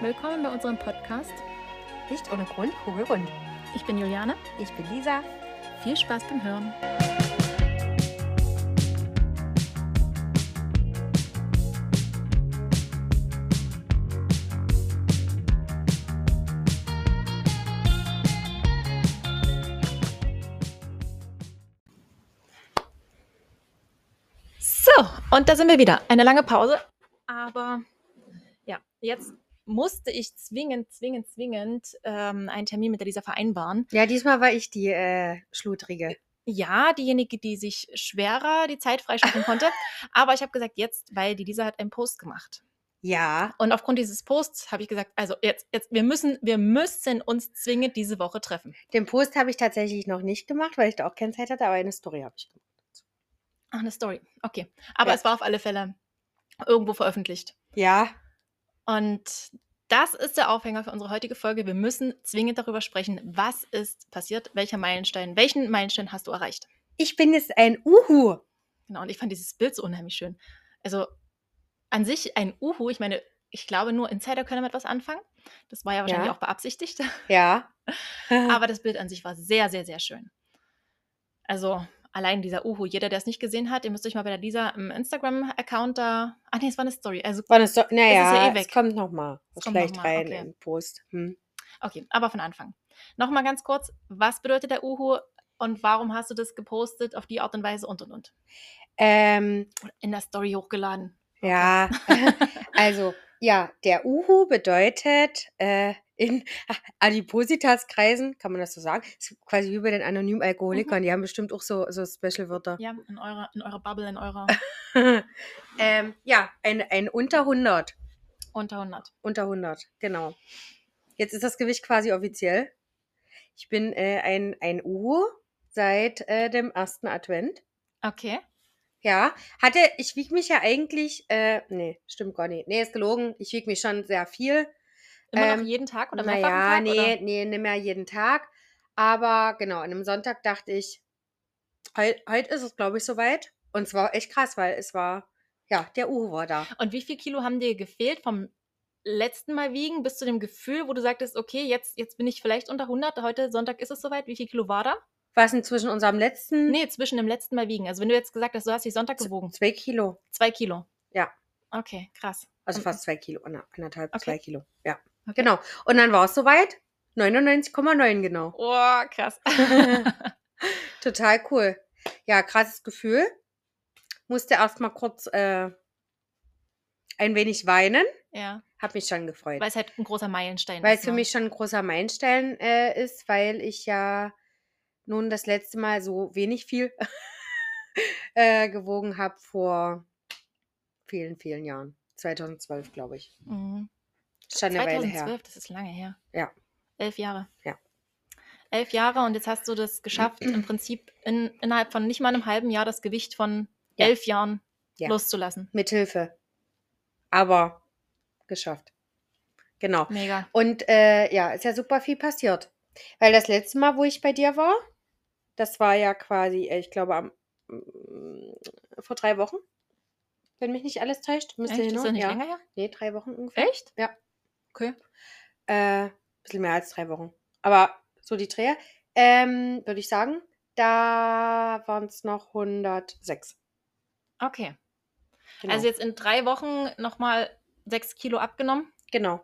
Willkommen bei unserem Podcast. Nicht ohne Grund, kugelrund. Ich bin Juliane. Ich bin Lisa. Viel Spaß beim Hören. So, und da sind wir wieder. Eine lange Pause, aber ja, jetzt musste ich zwingend, zwingend, zwingend ähm, einen Termin mit der Lisa vereinbaren. Ja, diesmal war ich die äh, Schludrige. Ja, diejenige, die sich schwerer die Zeit freischaffen konnte. Aber ich habe gesagt, jetzt, weil die Lisa hat einen Post gemacht. Ja. Und aufgrund dieses Posts habe ich gesagt, also jetzt, jetzt, wir müssen, wir müssen uns zwingend diese Woche treffen. Den Post habe ich tatsächlich noch nicht gemacht, weil ich da auch keine Zeit hatte, aber eine Story habe ich gemacht. Ach, eine Story. Okay. Aber Ja. es war auf alle Fälle irgendwo veröffentlicht. Ja, Und das ist der Aufhänger für unsere heutige Folge. Wir müssen zwingend darüber sprechen, was ist passiert, welcher Meilenstein, welchen Meilenstein hast du erreicht? ich bin jetzt ein Uhu. Genau, und ich fand dieses Bild so unheimlich schön. Also an sich ein Uhu, ich meine, ich glaube, nur Insider können damit was anfangen. Das war ja wahrscheinlich Ja. auch beabsichtigt. Ja. Aber das Bild an sich war sehr, sehr, sehr schön. Also allein dieser Uhu, jeder, der es nicht gesehen hat, ihr müsst euch mal bei der Lisa im Instagram-Account da. Ach nee, es war eine Story. Also, War das so, naja, ja eh es weg. kommt nochmal. Es Es kommt schleicht noch mal, rein okay. im Post. Hm. okay, aber von Anfang. Nochmal ganz kurz, was bedeutet der Uhu und warum hast du das gepostet auf die Art und Weise und und und? Ähm, in der Story hochgeladen. ja, also, ja, der Uhu bedeutet äh, in Adipositas-Kreisen, kann man das so sagen? Ist quasi wie bei den anonymen Alkoholikern, die haben bestimmt auch so, so Special-Wörter. Ja, in eurer, in eurer Bubble, in eurer ähm, ja, ein, ein unter 100. unter 100. Unter 100, genau. Jetzt ist das Gewicht quasi offiziell. Ich bin äh, ein, ein Uhu seit äh, dem ersten Advent. Okay. Ja, hatte, ich wiege mich ja eigentlich, äh, nee, stimmt gar nicht. Nee, ist gelogen. Ich wiege mich schon sehr viel. Immer Ähm, noch jeden Tag oder mehrfach Tag? nee, Oder? nee, nicht mehr jeden Tag. Aber genau, an einem Sonntag dachte ich, heute heut ist es, glaube ich, soweit. Und es war echt krass, weil es war, ja, der Uhu war da. Und wie viel Kilo haben dir gefehlt vom letzten Mal wiegen bis zu dem Gefühl, wo du sagtest, okay, jetzt, jetzt bin ich vielleicht unter 100, heute Sonntag ist es soweit. Wie viel Kilo war da? Was denn zwischen unserem letzten? Nee, zwischen dem letzten Mal wiegen. Also wenn du jetzt gesagt hast, du hast dich Sonntag gewogen. Zwei Kilo. Zwei Kilo. Ja. Okay, krass. Also fast zwei Kilo, ander- anderthalb, Okay. zwei Kilo. Ja. Genau. Und dann war es soweit. 99,9 genau. Oh, krass. Total cool. Ja, krasses Gefühl. Musste erst mal kurz äh, ein wenig weinen. ja, Hab mich schon gefreut. weil es halt ein großer Meilenstein Weil ist. es für ne? mich schon ein großer Meilenstein äh, ist, weil ich ja nun das letzte Mal so wenig viel äh, gewogen habe vor vielen, vielen Jahren. 2012, glaube ich. Mhm. Schon eine Weile 2012, her. das ist lange her. Ja. Elf Jahre. Ja. Elf Jahre und jetzt hast du das geschafft, im Prinzip in, innerhalb von nicht mal einem halben Jahr das Gewicht von Ja. elf Jahren Ja. loszulassen. Mit Hilfe. Aber geschafft. Genau. Mega. Und äh, ja, ist ja super viel passiert. Weil das letzte Mal, wo ich bei dir war, das war ja quasi, äh, ich glaube, am, mm, vor drei Wochen. Wenn mich nicht alles täuscht. Müsste Echt? Ist hin, das nicht ja. länger her? Nee, drei Wochen ungefähr. Echt? Ja. Okay. Äh, bisschen mehr als drei Wochen. Aber so die Dreher, ähm, würde ich sagen, da waren es noch 106. Okay. Genau. Also jetzt in drei Wochen nochmal sechs Kilo abgenommen. genau.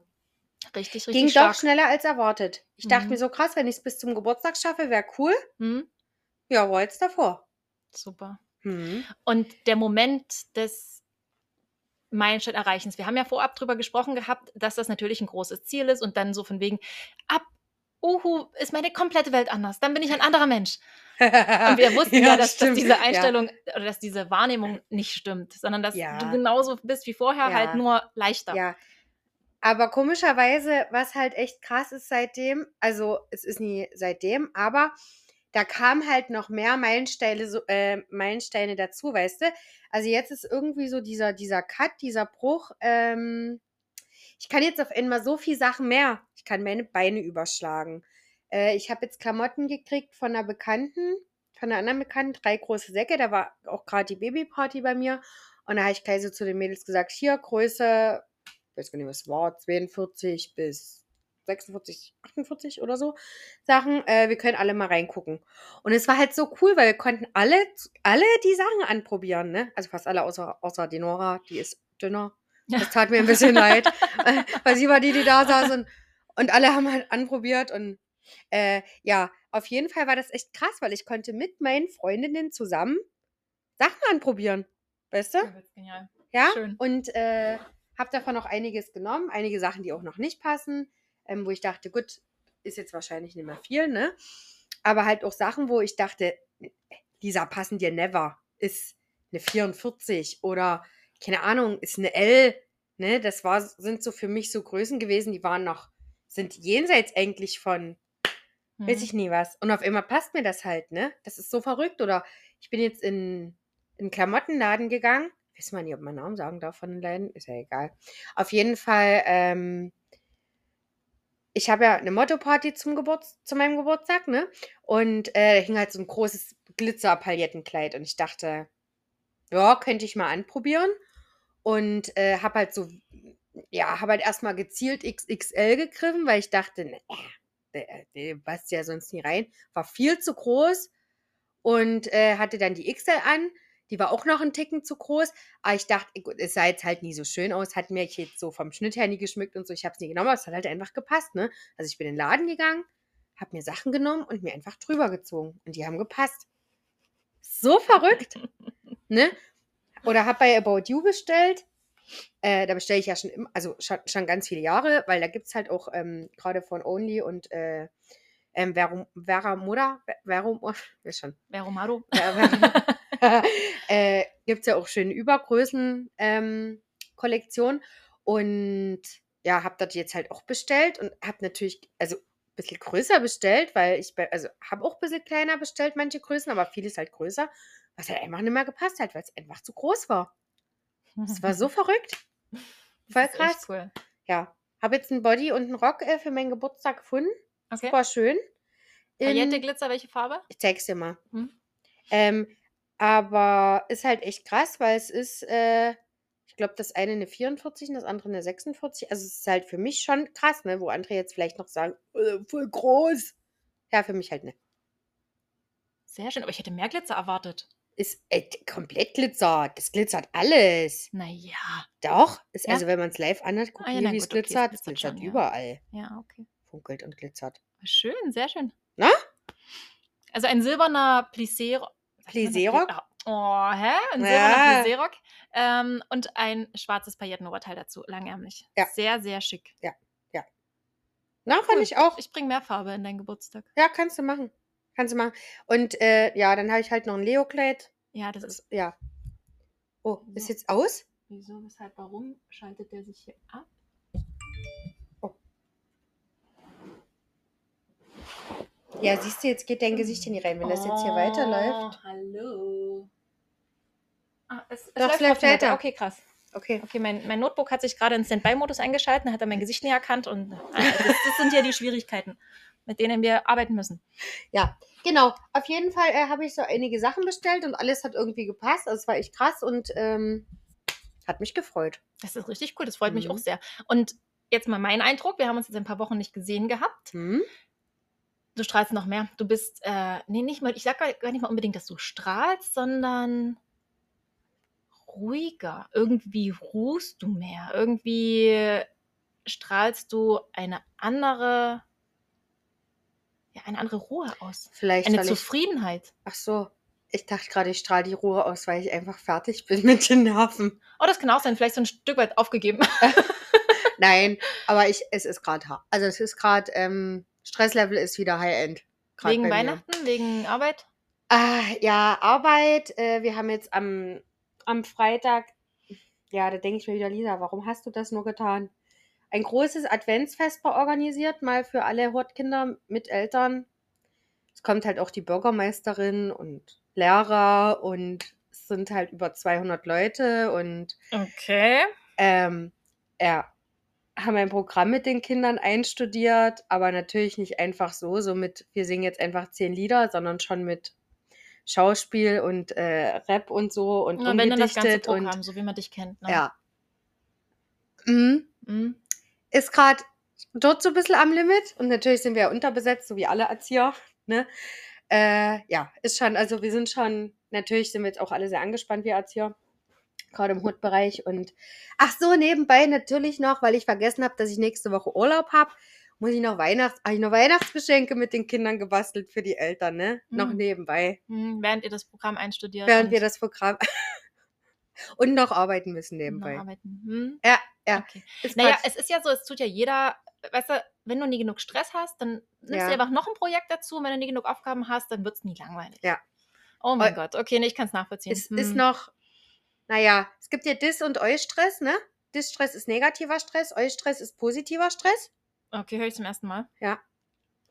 Richtig, richtig Ging stark. doch schneller als erwartet. Ich dachte Mhm. mir so krass, wenn ich es bis zum Geburtstag schaffe, wäre cool. Hm? Ja, war jetzt davor. Super. Mhm. Und der Moment des Meilenstein-Erreichens. Wir haben ja vorab drüber gesprochen gehabt, dass das natürlich ein großes Ziel ist und dann so von wegen, ab Uhu ist meine komplette Welt anders. Dann bin ich ein anderer Mensch. Und wir wussten ja, dass, dass stimmt. diese Einstellung oder dass diese Wahrnehmung nicht stimmt, sondern dass Ja. du genauso bist wie vorher, Ja. halt nur leichter. Ja. ja. Aber komischerweise, was halt echt krass ist seitdem, also es ist nie seitdem, aber da kamen halt noch mehr Meilensteine, so, äh, Meilensteine dazu, weißt du? Also jetzt ist irgendwie so dieser, dieser Cut, dieser Bruch. Ähm, ich kann jetzt auf einmal so viel Sachen mehr. Ich kann meine Beine überschlagen. Äh, ich habe jetzt Klamotten gekriegt von einer Bekannten, von einer anderen Bekannten, drei große Säcke. Da war auch gerade die Babyparty bei mir. Und da habe ich gleich so zu den Mädels gesagt, hier, Größe ich weiß gar nicht, was war, 42 bis 46, 48 oder so Sachen. Äh, wir können alle mal reingucken. Und es war halt so cool, weil wir konnten alle, alle die Sachen anprobieren, ne? Also fast alle, außer, außer die Nora, die ist dünner. Das tat mir ein bisschen leid, äh, weil sie war die, die da saß und, und alle haben halt anprobiert und äh, ja, auf jeden Fall war das echt krass, weil ich konnte mit meinen Freundinnen zusammen Sachen anprobieren. Weißt du? Ja. Ja. Schön. Und äh, habe davon auch einiges genommen, einige Sachen, die auch noch nicht passen, ähm, wo ich dachte, gut, ist jetzt wahrscheinlich nicht mehr viel, ne? Aber halt auch Sachen, wo ich dachte, Lisa, passen dir never. Ist eine 44 oder keine Ahnung, ist eine L, ne? Das war, sind so für mich so Größen gewesen, die waren noch, sind jenseits eigentlich von weiß Mhm. ich nie was. Und auf einmal passt mir das halt, ne? Das ist so verrückt. Oder ich bin jetzt in in 'n Klamottenladen gegangen. Weiß man nicht, ob man Namen sagen darf von den Läden, ist ja egal. Auf jeden Fall, ähm ich habe ja eine Motto-Party zum Geburts zu meinem Geburtstag, ne? Und, äh, da hing halt so ein großes Glitzer-Paillettenkleid und ich dachte: „Ja, könnte ich mal anprobieren.“ Und, äh, habe halt so ja, habe halt erst mal gezielt XXL gegriffen, weil ich dachte: „Ne, der der passt ja sonst nie rein.“ War viel zu groß und, äh, hatte dann die XL an. Die war auch noch 'n Ticken zu groß, aber ich dachte, gut, es sah jetzt halt nie so schön aus, hat mich jetzt so vom Schnitt her nie geschmückt und so. Ich habe es nie genommen, aber es hat halt einfach gepasst, ne? Also, ich bin in den Laden gegangen, habe mir Sachen genommen und mir einfach drüber gezogen und die haben gepasst. So verrückt, ne? Oder habe bei About You bestellt. Äh, da bestelle ich ja schon im also, schon schon ganz viele Jahre, weil da gibt's halt auch, ähm, grade von Only und, äh, ähm, Verum Veramoda Ve Verum weiß schon. Veromado. Ja, Verum äh, gibt's ja auch schöne Übergrößen ähm, und ja, habe dort jetzt halt auch bestellt und habe natürlich also, bisschen größer bestellt, weil ich also, habe auch bisschen kleiner bestellt, manche Größen, aber vieles halt größer, was halt einfach nicht mehr gepasst hat, weil's einfach zu groß war. Es war so verrückt. Voll Das ist krass. cool. Ja, habe jetzt 'n Body und 'n Rock, äh, für meinen Geburtstag gefunden. Okay. Super schön. Paillette, In Glitzer, welche Farbe? ich zeige es dir mal. Mhm. Ähm, aber ist halt echt krass, weil es ist, äh ich glaube, das eine 'ne 44 und das andere 'ne 46. Also, es ist halt für mich schon krass, ne, wo andere jetzt vielleicht noch sagen: „Äh, voll groß.“ Ja, für mich halt nicht. Sehr schön, aber ich hätte mehr Glitzer erwartet. Ist, äh, komplett Glitzer. Das glitzert alles. Na ja. Doch, ist Ja? also, wenn man's live anhat, guck Ah ja, na wie's gut, okay, es glitzert. Es glitzert glitzert schon, ja. überall. Ja, okay. Funkelt und glitzert. Schön, sehr schön. Ne? Also, ein silberner Plissé Ah, oh, hä? Ein Ja. Plissé-Rock, ähm, und ein schwarzes Paillettenoberteil dazu, langärmlich. Ja. Sehr, sehr schick. Ja, ja. Na, fand Cool. ich auch. Ich bringe mehr Farbe in deinen Geburtstag. Ja, kannst du machen. Kannst du machen. Und, äh, ja, dann habe ich halt noch 'n Leo-Kleid. Ja, das ist ja. Oh, ist jetzt aus? Wieso, weshalb, warum schaltet der sich hier ab? Ja, siehst du, jetzt geht dein Gesicht hier nicht rein, wenn das jetzt hier weiterläuft. Oh, hallo. Ah, es, es Doch, läuft weiter. Okay, krass. Okay. Okay, mein, mein Notebook hat sich gerade in Standby-Modus eingeschaltet, hat er mein Gesicht nie erkannt und äh, das, das sind ja die Schwierigkeiten, mit denen wir arbeiten müssen. Ja, genau. Auf jeden Fall äh, habe ich so einige Sachen bestellt und alles hat irgendwie gepasst. Also, es war echt krass und ähm, hat mich gefreut. Das ist richtig cool, das freut mich Mhm. auch sehr. Und jetzt mal mein Eindruck, wir haben uns jetzt ein paar Wochen nicht gesehen gehabt. Hm? Du strahlst noch mehr. Du bist, äh, nee, nicht mal, ich sag gar gar nicht mal unbedingt, dass du strahlst, sondern ruhiger. Irgendwie ruhst du mehr. Irgendwie strahlst du eine andere, ja, eine andere Ruhe aus. Vielleicht, Eine weil ich. Zufriedenheit. Ach so. Ich dachte gerade, ich strahle die Ruhe aus, weil ich einfach fertig bin mit den Nerven. Oh, das kann auch sein, vielleicht so ein Stück weit aufgegeben. Nein, aber ich, es ist gerade. Also, es ist gerade, ähm, Stresslevel ist wieder High-End. wegen. Weihnachten, wegen Arbeit. Ah, ja, Arbeit. Äh, wir haben jetzt am, am Freitag, ja, da denke ich mir wieder, Lisa, warum hast du das nur getan? Ein großes Adventsfest organisiert, mal für alle Hortkinder mit Eltern. Es kommt halt auch die Bürgermeisterin und Lehrer und es sind halt über 200 Leute und Okay. ähm, ja, haben ein Programm mit den Kindern einstudiert, aber natürlich nicht einfach so, so mit, wir singen jetzt einfach zehn Lieder, sondern schon mit Schauspiel und äh, Rap und so und Na, wenn dann das ganze umgedichtet Programm, und so wie man dich kennt. Ne? ja. Mhm. Mhm. Ist gerade dort so ein bisschen am Limit. Und natürlich sind wir ja unterbesetzt, so wie alle Erzieher. Ne? Äh, ja, ist schon, also wir sind schon, natürlich sind wir jetzt auch alle sehr angespannt, wir Erzieher. Gerade im Hutbereich. Und ach so, nebenbei natürlich noch, weil ich vergessen habe, dass ich nächste Woche Urlaub habe, muss ich noch Weihnachts, habe ich noch Weihnachtsgeschenke mit den Kindern gebastelt für die Eltern, ne? Noch Mhm. nebenbei. Mhm. Während ihr das Programm einstudiert. Während und wir das Programm und noch arbeiten müssen noch nebenbei. arbeiten. Mhm. Ja, ja. Okay. Ist Naja, es ist ja so, es tut ja jeder, weißt du, wenn du nie genug Stress hast, dann nimmst Ja. du einfach noch ein Projekt dazu. Und wenn du nie genug Aufgaben hast, dann wird es nie langweilig. Ja. Oh mein Eu- Gott, okay, nee, ich kann es nachvollziehen. es ist Hm. noch, naja, es gibt ja Dis- und Eu-Stress, ne? Dis-Stress ist negativer Stress, Eu-Stress ist positiver Stress. Okay, höre ich zum ersten Mal.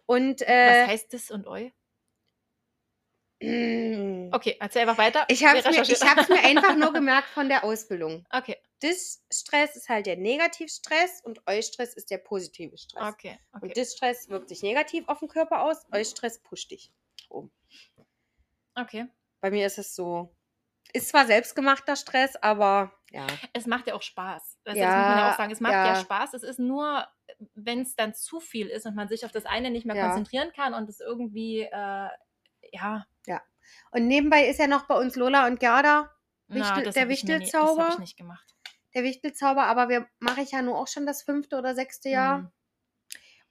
Und Was äh, heißt das und eu? Okay, erzähl einfach weiter. ich habe es mir, mir einfach nur gemerkt von der Ausbildung. Okay, Dis-Stress ist halt der Negativstress und Eu-Stress ist der positive Stress. okay, okay. Und Dis-Stress wirkt sich negativ auf den Körper aus, Eu-Stress pusht dich. okay. Bei mir ist es so, ist zwar selbstgemachter Stress, aber ja. Es macht ja auch Spaß. Du, das muss man ja Ja, auch sagen. Es macht ja, ja. Spaß. Es ist nur, wenn es dann zu viel ist und man sich auf das eine nicht mehr Ja. konzentrieren kann und es irgendwie, äh, ja, Und nebenbei ist ja noch bei uns Lola und Gerda na, Wichtel- das der mir nie- Das habe Wichtelzauber? ich nicht gemacht. der Wichtelzauber, aber wir mache ich ja nur auch schon das fünfte oder sechste Jahr. Mhm.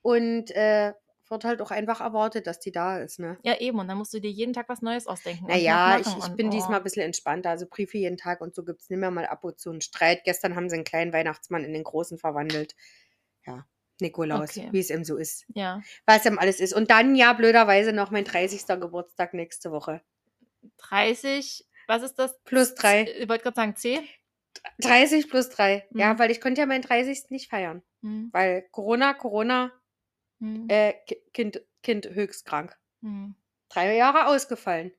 Und äh, wird halt auch einfach erwartet, dass die da ist, ne? Ja, eben. Und dann musst du dir jeden Tag was Neues ausdenken. und Naja, ich, ich und, bin oh. diesmal ein bisschen entspannter. Also Briefe jeden Tag und so gibt es nicht mehr mal ab und zu einen Streit. Gestern haben sie einen kleinen Weihnachtsmann in den großen verwandelt. Ja, Nikolaus, Okay. wie es ihm so ist. Ja, Was ihm alles ist. Und dann, ja, blöderweise noch mein 30. Geburtstag nächste Woche. 30, was ist das? Plus drei. Ich wollte gerade sagen C. 30 plus 3. Ja, Mhm. weil ich konnte ja meinen 30. nicht feiern. Hm, Weil Corona, Corona, hm, äh, Ki- kind, kind höchst krank. hm. Drei Jahre ausgefallen.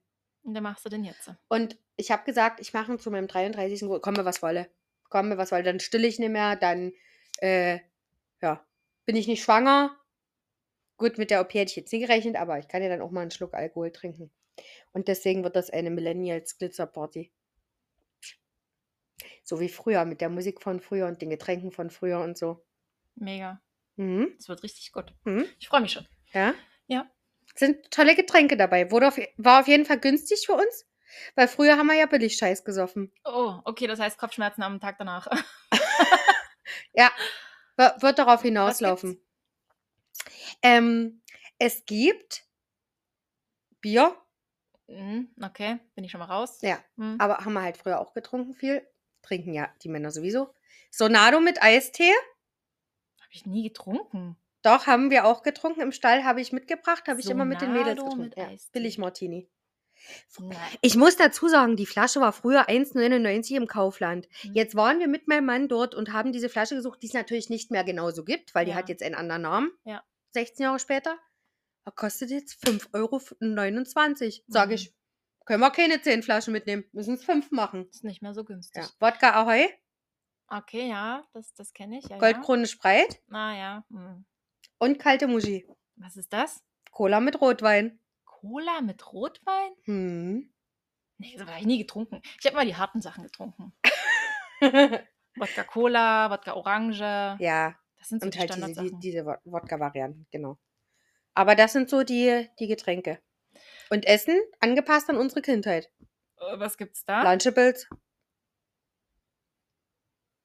Und dann machst du den jetzt. Und ich habe gesagt, ich mache ihn zu meinem 33. Geburtstag. Komme, was wolle. Komme, was wolle. Dann stille ich nicht mehr. Dann, äh, ja, bin ich nicht schwanger. Gut, mit der OP hätte ich jetzt nie gerechnet, aber ich kann ja dann auch mal einen Schluck Alkohol trinken. Und deswegen wird das eine Millennials Glitzer Party. So wie früher, mit der Musik von früher und den Getränken von früher und so. Mega. Mhm. Das wird richtig gut. Mhm. Ich freue mich schon. Ja? Ja. Sind tolle Getränke dabei. Wurde auf, war auf jeden Fall günstig für uns, weil früher haben wir ja billig Scheiß gesoffen. Oh, okay, das heißt Kopfschmerzen am Tag danach. Ja, wird darauf hinauslaufen. Ähm, es gibt Bier, Hm, okay, bin ich schon mal raus. ja, Hm. aber haben wir halt früher auch getrunken viel. Trinken ja die Männer sowieso. Sonado mit Eistee, ich nie getrunken. doch, haben wir auch getrunken. Im Stall habe ich mitgebracht, habe ich immer mit den Mädels getrunken. mit Ja, billig Martini. Nein. Ich muss dazu sagen, die Flasche war früher 1,99 im Kaufland. Hm. Jetzt waren wir mit meinem Mann dort und haben diese Flasche gesucht, die es natürlich nicht mehr genauso gibt, weil die Ja. hat jetzt einen anderen Namen. Ja. 16 Jahre später. Er kostet jetzt 5,29 Euro. Sag Mhm. ich, können wir keine 10 Flaschen mitnehmen, müssen es 5 machen. Ist nicht mehr so günstig. Ja. Wodka Ahoi, Okay, ja, das, das kenne ich. Ja. Goldkrone Spreit Ah ja. Hm. und kalte Muschi. Was ist das? Cola mit Rotwein. Cola mit Rotwein? Hm. Nee, das habe ich nie getrunken. Ich habe mal die harten Sachen getrunken. Wodka Cola, Wodka Orange. ja, Das sind so und die halt diese, die, diese Wod- Wodka-Varianten, genau. Aber das sind so die, die Getränke. Und Essen angepasst an unsere Kindheit. Äh, Was gibt's da? Lunchables.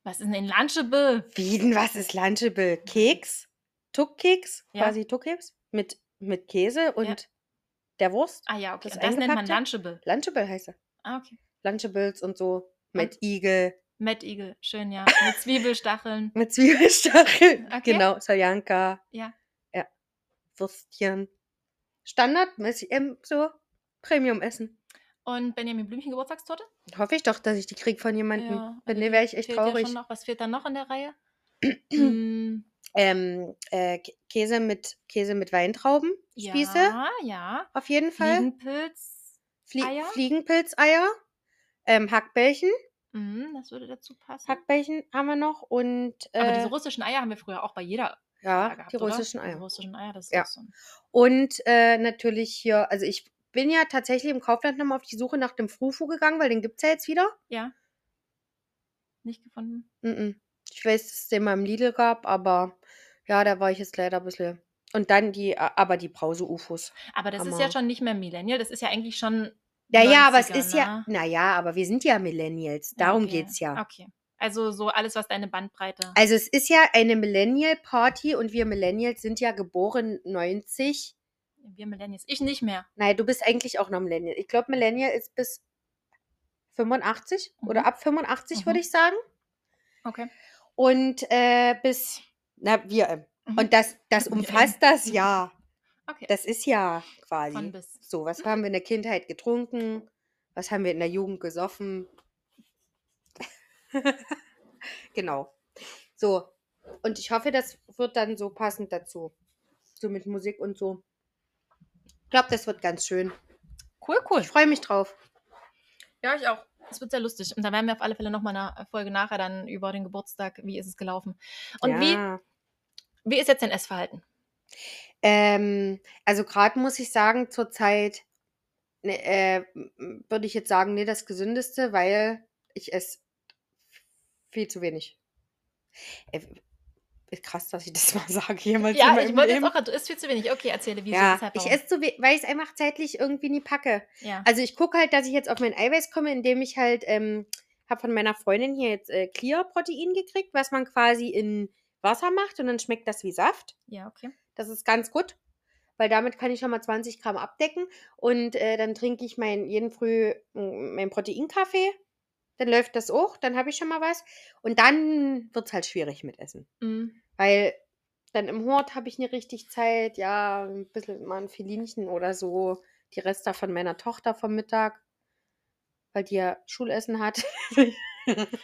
Was ist denn Lunchable? Wie denn, was ist Lunchable? Keks? Tuckkeks? Ja. Quasi Tuckkeks? Mit, mit Käse und der Wurst? Ah ja, okay. Das das nennt man? Lunchable. Lunchable heißt er. Ah, okay. Lunchables und so. Mit Igel, Mad Eagle, schön, ja. Mit Zwiebelstacheln. mit Zwiebelstacheln. Okay. Genau, Soljanka. Ja. Ja. Würstchen. Standardmäßig ähm, so Premium-Essen. Und Benjamin Blümchen Geburtstagstorte? Hoffe ich doch, dass ich die krieg von jemandem. Ja, Wenn nee, wäre ich echt traurig. schon noch, was fehlt da noch in der Reihe? Hm, Ähm, äh, Kä- Käse mit Käse mit Weintrauben. Spieße. Ja, ja. Auf jeden Fall. Fliegenpilz. Flie Eier? Fliegenpilzeier. Ähm, Hackbällchen. Mhm, das würde dazu passen. Hackbällchen haben wir noch. Und äh, Aber diese russischen Eier haben wir früher auch bei jeder ja, gehabt, die oder? russischen Die Eier. russischen Eier, das ist Ja. auch so Und äh, natürlich hier, also ich bin ja tatsächlich im Kaufland nochmal auf die Suche nach dem Frufu gegangen, weil den gibt es ja jetzt wieder. Ja. Nicht gefunden? Mm -mm. Ich weiß, dass es den mal im Lidl gab, aber ja, da war ich jetzt leider ein bisschen. Und dann die, aber die Brause-UFOs. Aber das ist Hammer. ja schon nicht mehr Millennial, das ist ja eigentlich schon. Ja, ja, aber es 90er, ist ja, ne? naja, aber wir sind ja Millennials. Darum okay. geht's ja. Okay. Also so alles, was deine Bandbreite. Also es ist ja eine Millennial-Party und wir Millennials sind ja geboren 90. Wir Millennials. Ich nicht mehr. Nein, du bist eigentlich auch noch Millennial. Ich glaube, Millennial ist bis 85 oder Mhm. ab 85, würde Mhm. ich sagen. Okay. Und äh, bis, na, wir. ähm, Mhm. Und das, das umfasst das Jahr. Okay. Das ist ja Von quasi. bis. So, was haben wir in der Kindheit getrunken? Was haben wir in der Jugend gesoffen? genau. So. Und ich hoffe, das wird dann so passend dazu. So mit Musik und so. Ich glaube, das wird ganz schön. Cool, cool. Ich freue mich drauf. Ja, ich auch. Es wird sehr lustig. Und da werden wir auf alle Fälle nochmal eine Folge nachher dann über den Geburtstag, wie ist es gelaufen. Und wie, ja. wie ist jetzt dein Essverhalten? Ähm, also gerade muss ich sagen, zurzeit ne, äh, würde ich jetzt sagen, nee, das Gesündeste, weil ich esse viel zu wenig. Ist krass, dass ich das mal sage jemals in Ja, meinem ich wollte jetzt Leben. auch, du isst viel zu wenig. Okay, erzähle, wieso, Ja, weshalb, ich esse zu wenig, weil ich es einfach zeitlich irgendwie nie packe. Ja. Also ich gucke halt, dass ich jetzt auf mein Eiweiß komme, indem ich halt, ähm, habe von meiner Freundin hier jetzt äh, Clear-Protein gekriegt, was man quasi in Wasser macht und dann schmeckt das wie Saft. ja, okay. Das ist ganz gut, weil damit kann ich schon mal 20 Gramm abdecken und äh, dann trinke ich mein, jeden Früh meinen Proteinkaffee. Dann läuft das auch, dann habe ich schon mal was. Und dann wird es halt schwierig mit Essen. Mhm. Weil dann im Hort habe ich nicht richtig Zeit. Ja, ein bisschen mal ein Filinchen oder so. Die Reste von meiner Tochter vom Mittag, weil die ja Schulessen hat.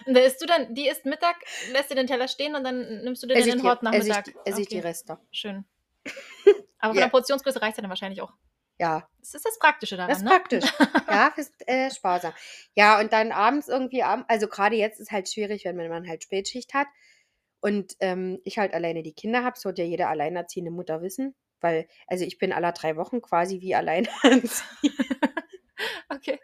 Und da isst du dann, die isst Mittag, lässt dir den Teller stehen und dann nimmst du den in den die, Hort nach esse ich, die- esse ich die Okay, Reste. Schön. Aber von Ja. der Portionsgröße reicht ja dann wahrscheinlich auch. Ja, Das ist das Praktische daran, Das ist ne? praktisch. Ja, ist äh, sparsam. Ja, und dann abends irgendwie, also gerade jetzt ist halt schwierig, wenn man halt Spätschicht hat und ähm, ich halt alleine die Kinder habe, das wird ja jede alleinerziehende Mutter wissen, weil, also ich bin alle drei Wochen quasi wie alleinerziehend. Okay.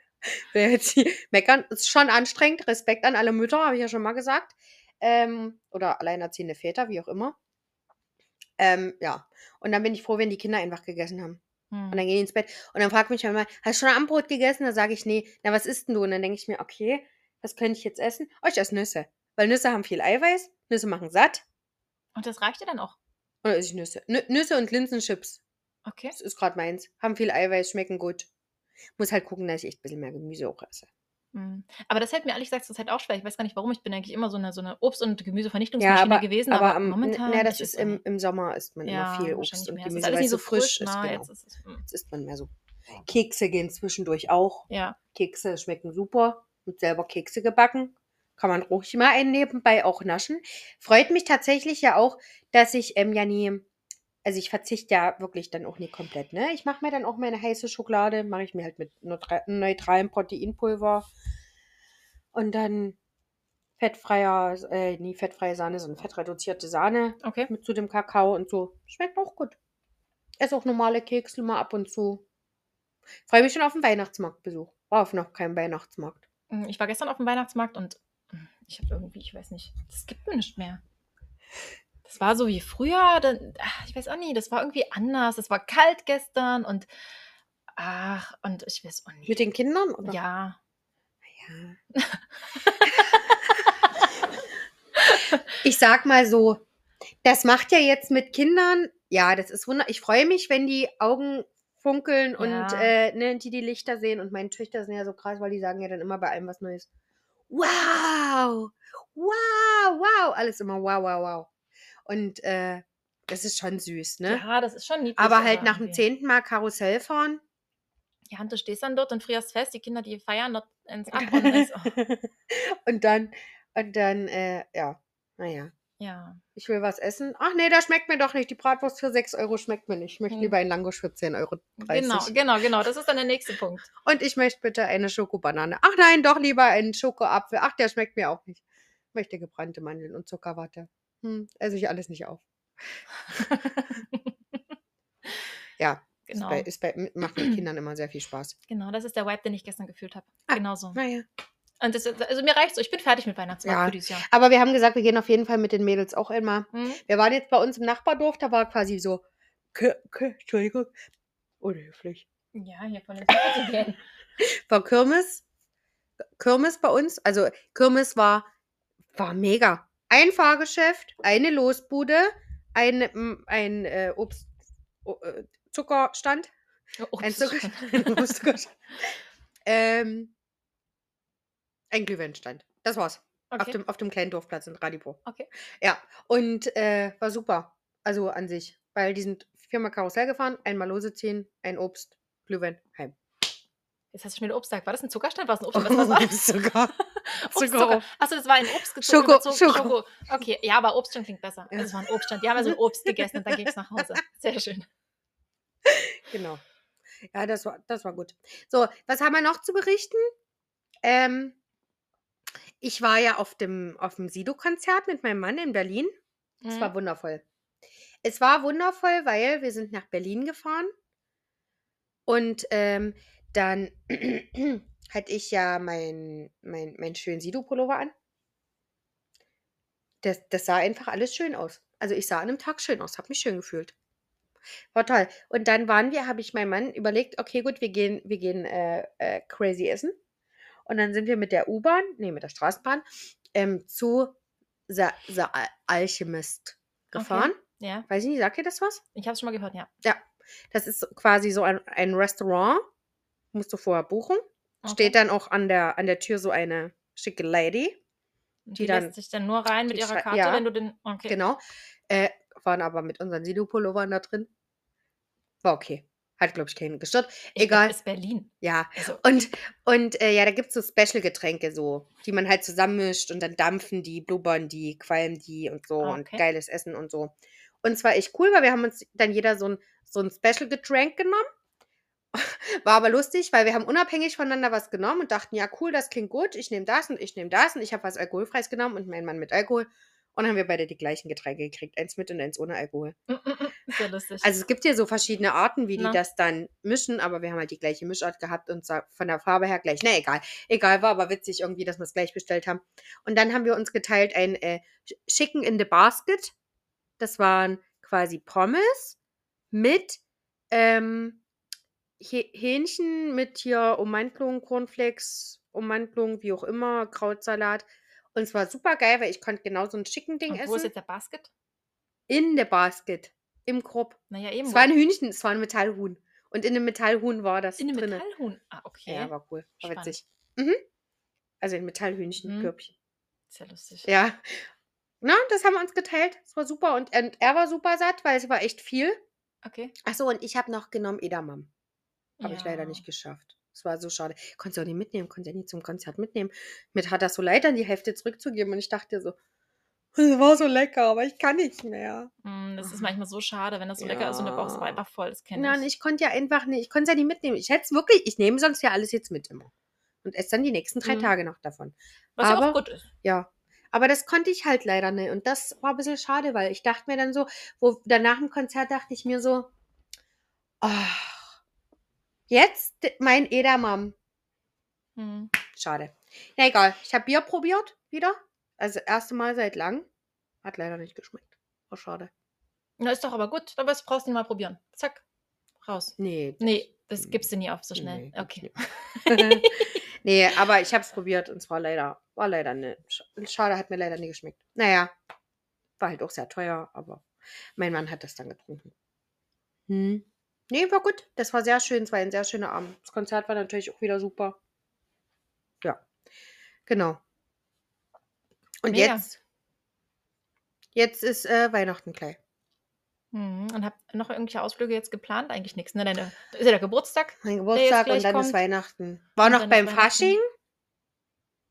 Jetzt meckern, ist schon anstrengend. Respekt an alle Mütter, habe ich ja schon mal gesagt. Ähm, oder alleinerziehende Väter, wie auch immer. Ähm, ja. Und dann bin ich froh, wenn die Kinder einfach gegessen haben. Und Hm. dann gehen die ins Bett. Und dann fragt mich Mama, hast du schon Abendbrot gegessen? Dann sage ich, nee. Na, was isst denn du? Und dann denke ich mir, okay, was könnte ich jetzt essen? Oh, ich esse Nüsse. Weil Nüsse haben viel Eiweiß, Nüsse machen satt. Und das reicht dir dann auch. Und dann esse ich Nüsse. Nü Nüsse und Linsenchips. Okay. Das ist gerade meins. Haben viel Eiweiß, schmecken gut. Muss halt gucken, dass ich echt ein bisschen mehr Gemüse auch esse. Hm. Aber das hält mir ehrlich gesagt zurzeit auch schwer. Ich weiß gar nicht warum. Ich bin eigentlich immer so eine, so eine Obst- und Ja, Gemüsevernichtungsmaschine aber, gewesen. aber Aber, am, momentan. na, das ich ist im, im Sommer isst man ja, immer viel Obst und mehr. Gemüse, weil nicht es so frisch ist. Na, Genau. jetzt ist es, hm. Jetzt isst man mehr so. Kekse gehen zwischendurch auch. Ja. Kekse schmecken super. Wird selber Kekse gebacken. Kann man ruhig mal ein nebenbei auch naschen. Freut mich tatsächlich ja auch, dass ich ähm, ja nie, also ich verzichte ja wirklich dann auch nie komplett, ne? Ich mache mir dann auch meine heiße Schokolade, mache ich mir halt mit neutra- neutralem Proteinpulver und dann fettfreier, äh, nie fettfreie Sahne, sondern fettreduzierte Sahne Okay. mit zu dem Kakao und so. Schmeckt auch gut. Esse auch normale Kekse mal ab und zu. Freue mich schon auf den Weihnachtsmarktbesuch. War auf noch keinem Weihnachtsmarkt. Hm, Ich war gestern auf dem Weihnachtsmarkt und hm, ich habe irgendwie, ich weiß nicht, das gibt mir nicht mehr. Das war so wie früher, dann, ach, ich weiß auch nicht, das war irgendwie anders. Es war kalt gestern und ach, und ich weiß auch nicht. Mit den Kindern? Oder? ja. Ja. ich sag mal so, das macht ja jetzt mit Kindern, ja, das ist wunder. Ich freue mich, wenn die Augen funkeln und Ja. äh, ne, die die Lichter sehen. Und meine Töchter sind ja so krass, weil die sagen ja dann immer bei allem was Neues. Wow! Wow, wow! Alles immer wow, wow, wow. Und äh, das ist schon süß, ne? Ja, das ist schon niedlich. Aber halt nach dem zehnten Mal Karussell fahren. Ja, und du stehst dann dort und frierst fest, die Kinder, die feiern dort ins Ab und oh, und dann, und dann, äh, ja, naja. ja. Ich will was essen. Ach nee, das schmeckt mir doch nicht. Die Bratwurst für 6 Euro schmeckt mir nicht. Ich möchte Hm. lieber einen Langosch für 10,30 Euro. Genau, genau, genau. Das ist dann der nächste Punkt. Und ich möchte bitte eine Schokobanane. Ach nein, doch lieber einen Schokoapfel. Ach, der schmeckt mir auch nicht. Ich möchte gebrannte Mandeln und Zuckerwatte. Hm, esse ich alles nicht auf. Ja, Genau. ist bei, ist bei, macht mit Kindern immer sehr viel Spaß. Genau, das ist der Vibe, den ich gestern gefühlt habe. Ah. Genau so. Naja. Und das, also mir reicht so. Ich bin fertig mit Weihnachtsmarkt Ja. für dieses Jahr. Aber wir haben gesagt, wir gehen auf jeden Fall mit den Mädels auch einmal. Hm? Wir waren jetzt bei uns im Nachbardorf, da war quasi so, Kir Kir Entschuldigung, unhöflich. Ja, hier von den zu gehen. War Kirmes, Kirmes bei uns. Also Kirmes war, war mega. Ein Fahrgeschäft, eine Losbude, ein, mm, ein äh, Obst, o- äh, Zuckerstand, Oh, ein ist Zucker, schon- ein Obstzuckerstand, ähm, ein Glühweinstand. Das war's. Auf, Okay. dem, auf dem kleinen Dorfplatz in Radipur. Okay. Ja, und äh, war super. Also an sich. Weil die sind viermal Karussell gefahren, einmal Lose ziehen, ein Obst, Glühwein, heim. Jetzt hast du schon wieder Obst gesagt. War das ein Zuckerstand? War es ein Obststand? Was war das? Sogar. Obstzucker. Achso, das war ein Obst gezogen. Schoko- überzogen- Schoko. Okay, ja, aber Obststand klingt besser. Ja. Also es war ein Obststand. Die haben also ein Obst gegessen und dann ging es nach Hause. Sehr schön. Genau. Ja, das war, das war gut. So, was haben wir noch zu berichten? Ähm, ich war ja auf dem, auf dem Sido-Konzert mit meinem Mann in Berlin. Es war Mhm. wundervoll. Es war wundervoll, weil wir sind nach Berlin gefahren und ähm, dann hatte ich ja mein, mein, mein schönen Sido-Pullover an. Das, das sah einfach alles schön aus. Also ich sah an einem Tag schön aus, habe mich schön gefühlt. War toll. Und dann waren wir, habe ich meinem Mann überlegt, okay, gut, wir gehen, wir gehen äh, äh, crazy essen. Und dann sind wir mit der U-Bahn, nee, mit der Straßenbahn, ähm, zu The, The Al- Alchemist gefahren. Ja, Weiß ich nicht, sagt ihr das was? ich habe es schon mal gehört, ja. Das ist quasi so ein, ein Restaurant. Musst du vorher buchen. Okay. Steht dann auch an der, an der Tür so eine schicke Lady. Und die die dann- lässt sich dann nur rein mit ihrer Karte, ja. wenn du den. Okay. Genau. Äh, waren aber mit unseren Sido-Pullovern da drin. War okay. Hat, glaube ich, keinen gestört. Egal. Glaub, ist Berlin. Ja. Also, Und, und äh, ja, da gibt es so Special-Getränke, so, die man halt zusammenmischt und dann dampfen die, blubbern die, qualmen die und so und Okay. geiles Essen und so. Und zwar echt cool, weil wir haben uns dann jeder so ein, so ein Special-Getränk genommen. War aber lustig, weil wir haben unabhängig voneinander was genommen und dachten, ja cool, das klingt gut, ich nehme das und ich nehme das und ich habe was Alkoholfreies genommen und mein Mann mit Alkohol. Und dann haben wir beide die gleichen Getränke gekriegt, eins mit und eins ohne Alkohol. mm, mm, mm, sehr lustig. Also es gibt hier so verschiedene Arten, wie die Na. das dann mischen, aber wir haben halt die gleiche Mischart gehabt und von der Farbe her gleich. Na egal. Egal, war aber witzig irgendwie, dass wir es gleich bestellt haben. Und dann haben wir uns geteilt ein äh, Ch- Chicken in the Basket. Das waren quasi Pommes mit ähm, Hä- Hähnchen mit hier Ummantelung, Cornflakes, Ummantelung, wie auch immer, Krautsalat. Und es war super geil, weil ich konnte genau so ein Chicken-Ding und wo ist essen. jetzt der Basket? In der Basket. Im Korb. Naja, eben. Es war ein Hühnchen, es war ein Metallhuhn. Und in dem Metallhuhn war das in einem drinne. Metallhuhn. Ah, okay. Ja, war cool. War Spannend. witzig. Mhm. Also ein Metallhühnchen, Mhm. Körbchen. Sehr lustig. Ja. Na, das haben wir uns geteilt. Es war super. Und, und er war super satt, weil es war echt viel. Okay. Achso, und ich habe noch genommen Edamame. Habe ich leider Ja. nicht geschafft. Es war so schade. Konntest du auch nicht mitnehmen, konnte ja nie zum Konzert mitnehmen. Mir hat das so leid, dann die Hälfte zurückzugeben. Und ich dachte so, es war so lecker, aber ich kann nicht mehr. Mm, Das ist manchmal so schade, wenn das so lecker ist und der Bauch ist aber Ja. einfach voll. Das kenne Nein, ich. ich konnte ja einfach nicht, ich konnte es ja nicht mitnehmen. Ich hätte es wirklich, ich nehme sonst ja alles jetzt mit immer. Und esse dann die nächsten drei Mhm. Tage noch davon. Was ja auch aber- gut ist. Ja. Aber das konnte ich halt leider nicht. Und das war ein bisschen schade, weil ich dachte mir dann so, wo danach dem Konzert dachte ich mir so, ach, jetzt mein Edamam. Hm. Schade. Na egal, ich habe Bier probiert wieder. Also erste Mal seit langem. Hat leider nicht geschmeckt. War schade. Na, ist doch aber gut. Aber das brauchst du nicht mal probieren. Zack. Raus. Nee. Nee, das gibst du nie auf so schnell. Nee, okay. nicht. nee, aber ich habe es probiert und es war leider, war leider ne. sch- Schade, hat mir leider nie geschmeckt. Naja, war halt auch sehr teuer, aber mein Mann hat das dann getrunken. Hm. Nee, war gut. Das war sehr schön. Es war ein sehr schöner Abend. Das Konzert war natürlich auch wieder super. Ja, genau. Und Mega. jetzt, jetzt ist äh, Weihnachten gleich. Hm. Und habt noch irgendwelche Ausflüge jetzt geplant? Eigentlich nichts. Ne? Deine, ist ja der Geburtstag. Mein Geburtstag und dann ist kommt. Weihnachten. War Und noch ist beim. Fasching.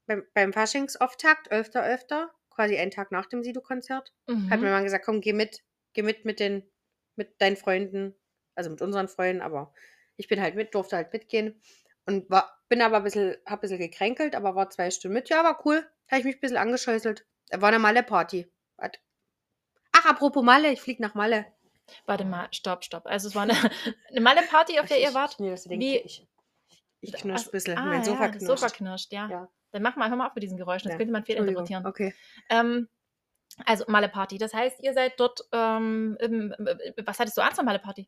Beim, beim Faschingsauftakt, 11.11., quasi einen Tag nach dem Sido-Konzert. Mhm. Hat mir mal gesagt, komm, geh mit, geh mit mit den, mit deinen Freunden, also mit unseren Freunden, aber ich bin halt mit, durfte halt mitgehen und war, bin aber ein bisschen, hab ein bisschen gekränkelt, aber war zwei Stunden mit. Ja, war cool. Da habe ich mich ein bisschen angescheußelt. Da war eine Malle-Party. Ach, apropos Malle, ich flieg nach Malle. Warte mal, stopp, stopp. Also es war eine, eine Malle-Party, auf der Ich- ihr wart? Nee, das denke Wie- ich. Ich knirsch ein bisschen. Ah, mein Sofa ja, das knirscht. Sofa knirscht, ja. Ja. Dann machen wir einfach mal ab mit diesen Geräuschen. Das Ja, könnte man fehlinterpretieren. Okay. Ähm, also Malle Party. Das heißt, ihr seid dort. Ähm, äh, was hattest du an zur Malle Party?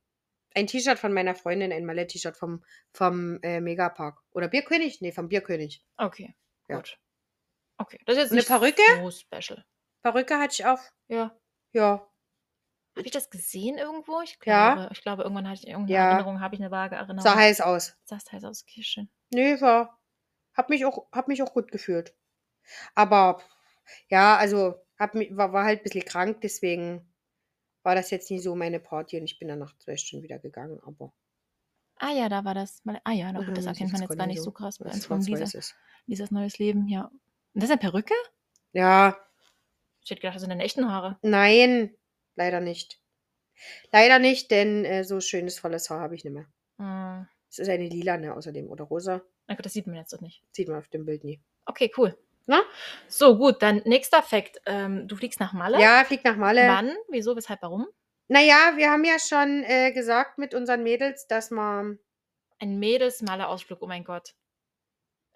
Ein T-Shirt von meiner Freundin, ein Malle-T-Shirt vom, vom äh, Megapark. Oder Bierkönig? Nee, vom Bierkönig. Okay, Ja. gut. Okay, das ist jetzt Eine Perücke? so special. Perücke hatte ich auf. Ja. Ja. Habe ich das gesehen irgendwo? Ich Ja. glaube, ich glaube, irgendwann hatte ich irgendeine Ja. Erinnerung, habe ich eine vage Erinnerung. Sah heiß aus. Sah heiß aus. Okay, schön. Nee, war. Hab mich auch, hab mich auch gut gefühlt. Aber ja, also hab, war, war halt ein bisschen krank, deswegen war das jetzt nicht so meine Party und ich bin dann nach zwei Stunden wieder gegangen. Aber Ah ja, da war das. Mal- Ah ja, na gut, das erkennt man jetzt gar nicht so so. krass bei uns von Lisa. Lisas neues Leben, ja. Und das ist eine Perücke? Ja, Ich hätte gedacht, das sind deine echten Haare. nein, leider nicht. Leider nicht, denn äh, so schönes volles Haar habe ich nicht mehr. Hm. Es ist eine lilane außerdem oder rosa. Na gut, das sieht man jetzt doch nicht. Sieht man auf dem Bild nie. Okay, cool. Na? So, gut, dann nächster Fakt. Ähm, du fliegst nach Malle. Ja, fliegt nach Malle. Wann? Wieso? Weshalb? Warum? Naja, wir haben ja schon äh, gesagt mit unseren Mädels, dass man. Ein Mädels-Malle-Ausflug, oh mein Gott.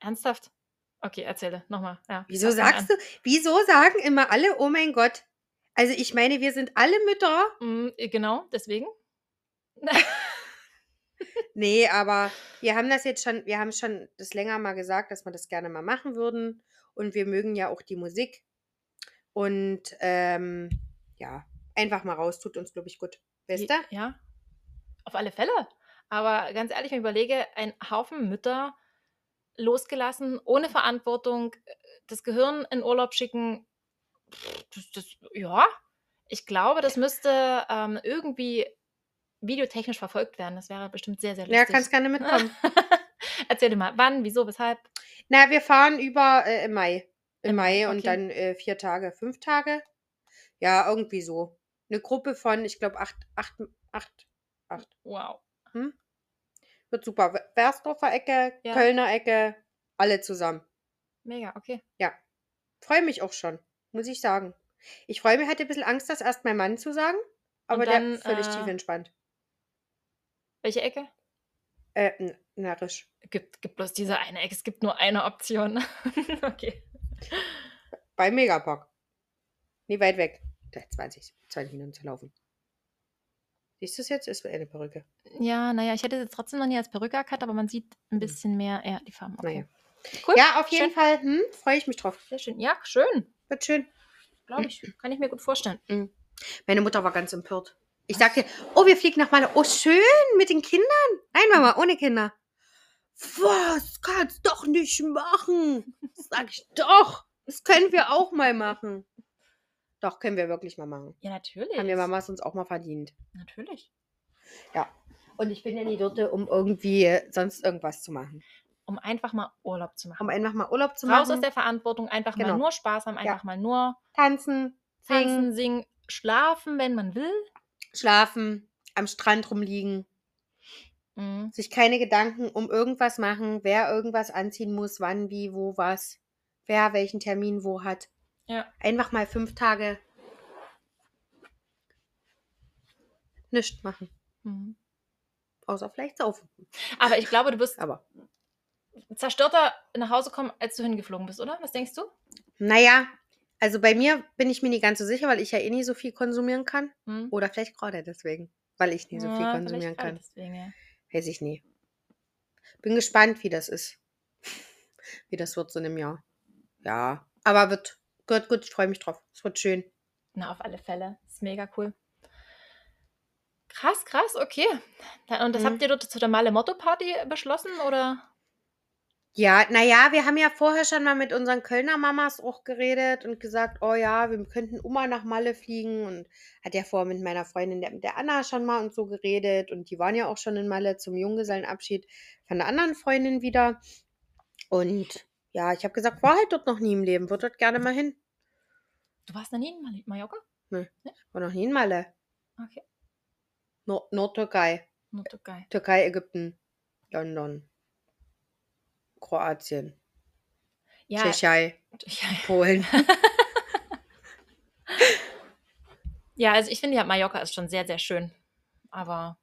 Ernsthaft? Okay, erzähle. Nochmal. Ja, Wieso sagst du? Wieso sagen immer alle, oh mein Gott? Also ich meine, wir sind alle Mütter. Mm, genau, deswegen. Nee, aber wir haben das jetzt schon, wir haben schon das länger mal gesagt, dass wir das gerne mal machen würden. Und wir mögen ja auch die Musik. Und ähm, ja, einfach mal raus, tut uns, glaube ich, gut. Du? Ja, auf alle Fälle. Aber ganz ehrlich, wenn ich überlege, ein Haufen Mütter losgelassen, ohne Verantwortung, das Gehirn in Urlaub schicken, das, das, ja, ich glaube, das müsste ähm, irgendwie videotechnisch verfolgt werden. Das wäre bestimmt sehr, sehr lustig. Ja, kannst gerne mitkommen. Erzähl dir mal, wann, wieso, weshalb? Na, wir fahren über äh, im Mai. Im, Im Mai, und okay. dann äh, vier Tage, fünf Tage. Ja, irgendwie so. Eine Gruppe von, ich glaube, acht, acht, acht, acht. Wow. Wird super. Wersdorfer Ecke, Ja. Kölner Ecke, alle zusammen. Mega, okay. Freue mich auch schon, muss ich sagen. Ich freue mich, hatte ein bisschen Angst, das erst meinem Mann zu sagen, aber dann, der völlig äh, tief entspannt. Welche Ecke? Äh, narrisch. Gibt, gibt bloß diese eine Ecke. Es gibt nur eine Option. okay. Beim Megapark. Nie weit weg. Da 20, 20 Minuten zu laufen. Siehst du es jetzt? Ist eine Perücke. Ja, naja, ich hätte es jetzt trotzdem noch nie als Perücke erkannt, aber man sieht ein Hm. bisschen mehr ja, die Farben. Okay. Naja. Cool. Ja, auf jeden schön. Fall. Hm, freue ich mich drauf. Sehr schön. Ja, schön. Wird schön. Glaube ich. Kann ich mir gut vorstellen. Meine Mutter war ganz empört. Ich sagte, oh, wir fliegen nach Malle. Oh, schön, mit den Kindern. Nein, Mama, ohne Kinder. Was? Kannst doch nicht machen. Sag ich, doch. Das können wir auch mal machen. Doch, können wir wirklich mal machen. Ja, natürlich. Haben wir Mamas uns auch mal verdient. Natürlich. Und ich bin ja nie dort, um irgendwie sonst irgendwas zu machen. Um einfach mal Urlaub zu machen. Um einfach mal Urlaub zu Raus machen. aus der Verantwortung, einfach mal Genau. nur Spaß haben, einfach mal nur tanzen, singen, tanzen, singen, schlafen, wenn man will. schlafen, am Strand rumliegen. Mhm. sich keine Gedanken um irgendwas machen, wer irgendwas anziehen muss, wann, wie, wo, was, wer welchen Termin wo hat. Ja. Einfach mal fünf Tage nichts machen. Mhm. Außer vielleicht saufen. Aber ich glaube, du wirst Aber zerstörter nach Hause kommen, als du hingeflogen bist, oder? Was denkst du? naja, also bei mir bin ich mir nicht ganz so sicher, weil ich ja eh nie so viel konsumieren kann. Hm? Oder vielleicht gerade deswegen, weil ich nie so viel Ja, konsumieren vielleicht gerade kann. Deswegen, ja. Weiß ich nie. Bin gespannt, wie das ist. Wie das wird so in einem Jahr. Ja, aber wird gut, gut, ich freue mich drauf. Es wird schön. Na, auf alle Fälle. Ist mega cool. Krass, krass, okay. Und das Mhm. habt ihr dort zu der Male Motto Party beschlossen oder? Ja, naja, wir haben ja vorher schon mal mit unseren Kölner Mamas auch geredet und gesagt, oh ja, wir könnten Oma nach Malle fliegen und hat ja vorher mit meiner Freundin, der, der Anna, schon mal und so geredet und die waren ja auch schon in Malle zum Junggesellenabschied von einer anderen Freundin wieder. Und ja, ich habe gesagt, war halt dort noch nie im Leben, würde dort gerne mal hin. Du warst noch nie in Mali- Mallorca? War noch nie in Malle. Okay. Nord Nordtürkei. Geil. Türkei, Ägypten, London, Kroatien, Ja, Tschechei, ja, Polen. ja, also ich finde ja, Mallorca ist schon sehr, sehr schön. Aber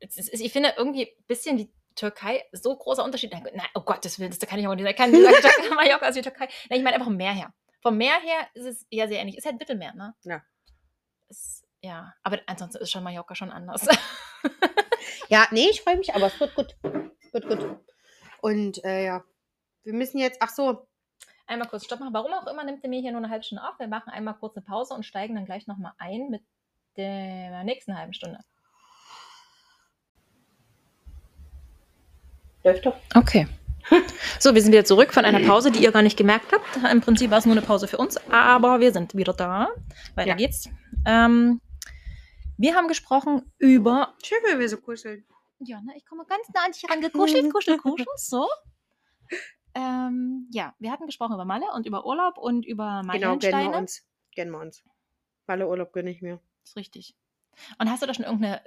es ist, ich finde irgendwie ein bisschen die Türkei, so großer Unterschied. Nein, nein, oh Gottes Willen, das kann ich aber nicht. Ich kann nicht sagen, Mallorca ist wie Türkei. Nein, ich meine einfach vom Meer her. Vom Meer her ist es ja sehr ähnlich. Ist halt Mittelmeer, ne? Ja. Ist, ja, aber ansonsten ist schon Mallorca schon anders. Ja, nee, ich freue mich, aber es wird gut. Wird gut. Und äh, ja, wir müssen jetzt, ach so, einmal kurz Stopp machen. Warum auch immer nimmt er mir hier nur eine halbe Stunde auf. Wir machen einmal kurz eine Pause und steigen dann gleich nochmal ein mit der nächsten halben Stunde. läuft doch. Okay. So, wir sind wieder zurück von einer Pause, die ihr gar nicht gemerkt habt. Im Prinzip war es nur eine Pause für uns, aber wir sind wieder da. Weiter Ja. geht's. Ähm, wir haben gesprochen über. Schön, wenn wir so kuscheln. Ja, ne, ich komme ganz nah an dich herangekuschelt, kuschel, kuschel, so. Ähm, ja, wir hatten gesprochen über Malle und über Urlaub und über Genau, gönnen wir Meilensteine. uns. Gönnen wir uns. Malle Urlaub gönne ich mir. ist richtig. Und hast du da schon irgendeine,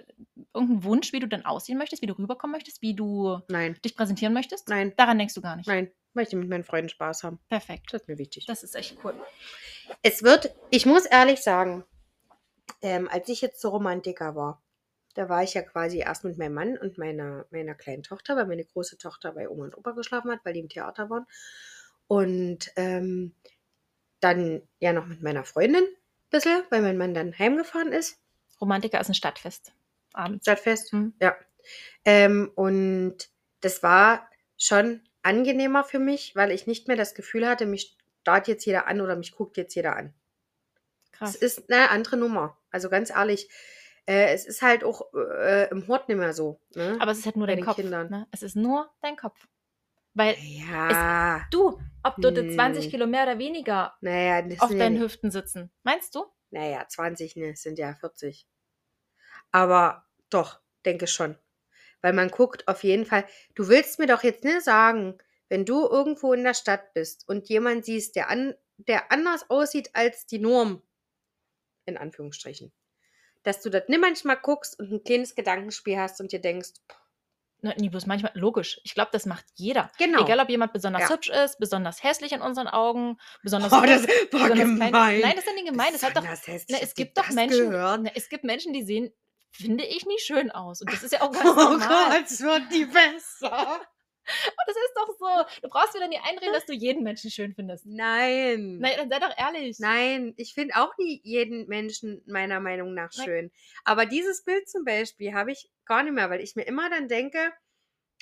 irgendeinen Wunsch, wie du dann aussehen möchtest, wie du rüberkommen möchtest, wie du Nein, dich präsentieren möchtest? nein, Daran denkst du gar nicht. nein. Möchte mit meinen Freunden Spaß haben. Perfekt. Das ist mir wichtig. Das ist echt cool. Es wird, ich muss ehrlich sagen, ähm, als ich jetzt so Romantiker war, da war ich ja quasi erst mit meinem Mann und meiner, meiner kleinen Tochter, weil meine große Tochter bei Oma und Opa geschlafen hat, weil die im Theater waren. Und ähm, dann ja noch mit meiner Freundin ein bisschen, weil mein Mann dann heimgefahren ist. Romantiker ist ein Stadtfest. Abends. Stadtfest. Hm. Ja. Ähm, und das war schon angenehmer für mich, weil ich nicht mehr das Gefühl hatte, mich starrt jetzt jeder an oder mich guckt jetzt jeder an. Krass. Es ist eine andere Nummer. Also ganz ehrlich, äh, es ist halt auch äh, im Hort nicht mehr so. Ne? Aber es ist halt nur bei dein den Kopf. Kindern. Ne? Es ist nur dein Kopf. Weil ja, du, ob du Hm. 20 Kilo mehr oder weniger naja, auf deinen nicht- Hüften sitzen, meinst du? naja, 20 ne, es sind ja 40. Aber doch, denke schon. Weil man guckt auf jeden Fall, du willst mir doch jetzt nicht sagen, wenn du irgendwo in der Stadt bist und jemand siehst, der, an, der anders aussieht als die Norm, in Anführungsstrichen, dass du das nicht manchmal guckst und ein kleines Gedankenspiel hast und dir denkst, Na, Nee, bloß manchmal, logisch. Ich glaube, das macht jeder. genau. Egal, ob jemand besonders Ja. hübsch ist, besonders hässlich in unseren Augen, besonders. Oh, das war besonders klein. gemein. Nein, das ist ja nicht gemein. Das hat doch, na, es gibt doch Menschen, na, es gibt Menschen, die sehen, finde ich, nie schön aus. Und das ist ja auch ganz Oh normal. Gott, es wird die besser. Das ist doch so. Du brauchst wieder nie einreden, dass du jeden Menschen schön findest. Nein. Nein, dann sei doch ehrlich. Nein, ich finde auch nie jeden Menschen meiner Meinung nach Nein. schön. Aber dieses Bild zum Beispiel habe ich gar nicht mehr, weil ich mir immer dann denke,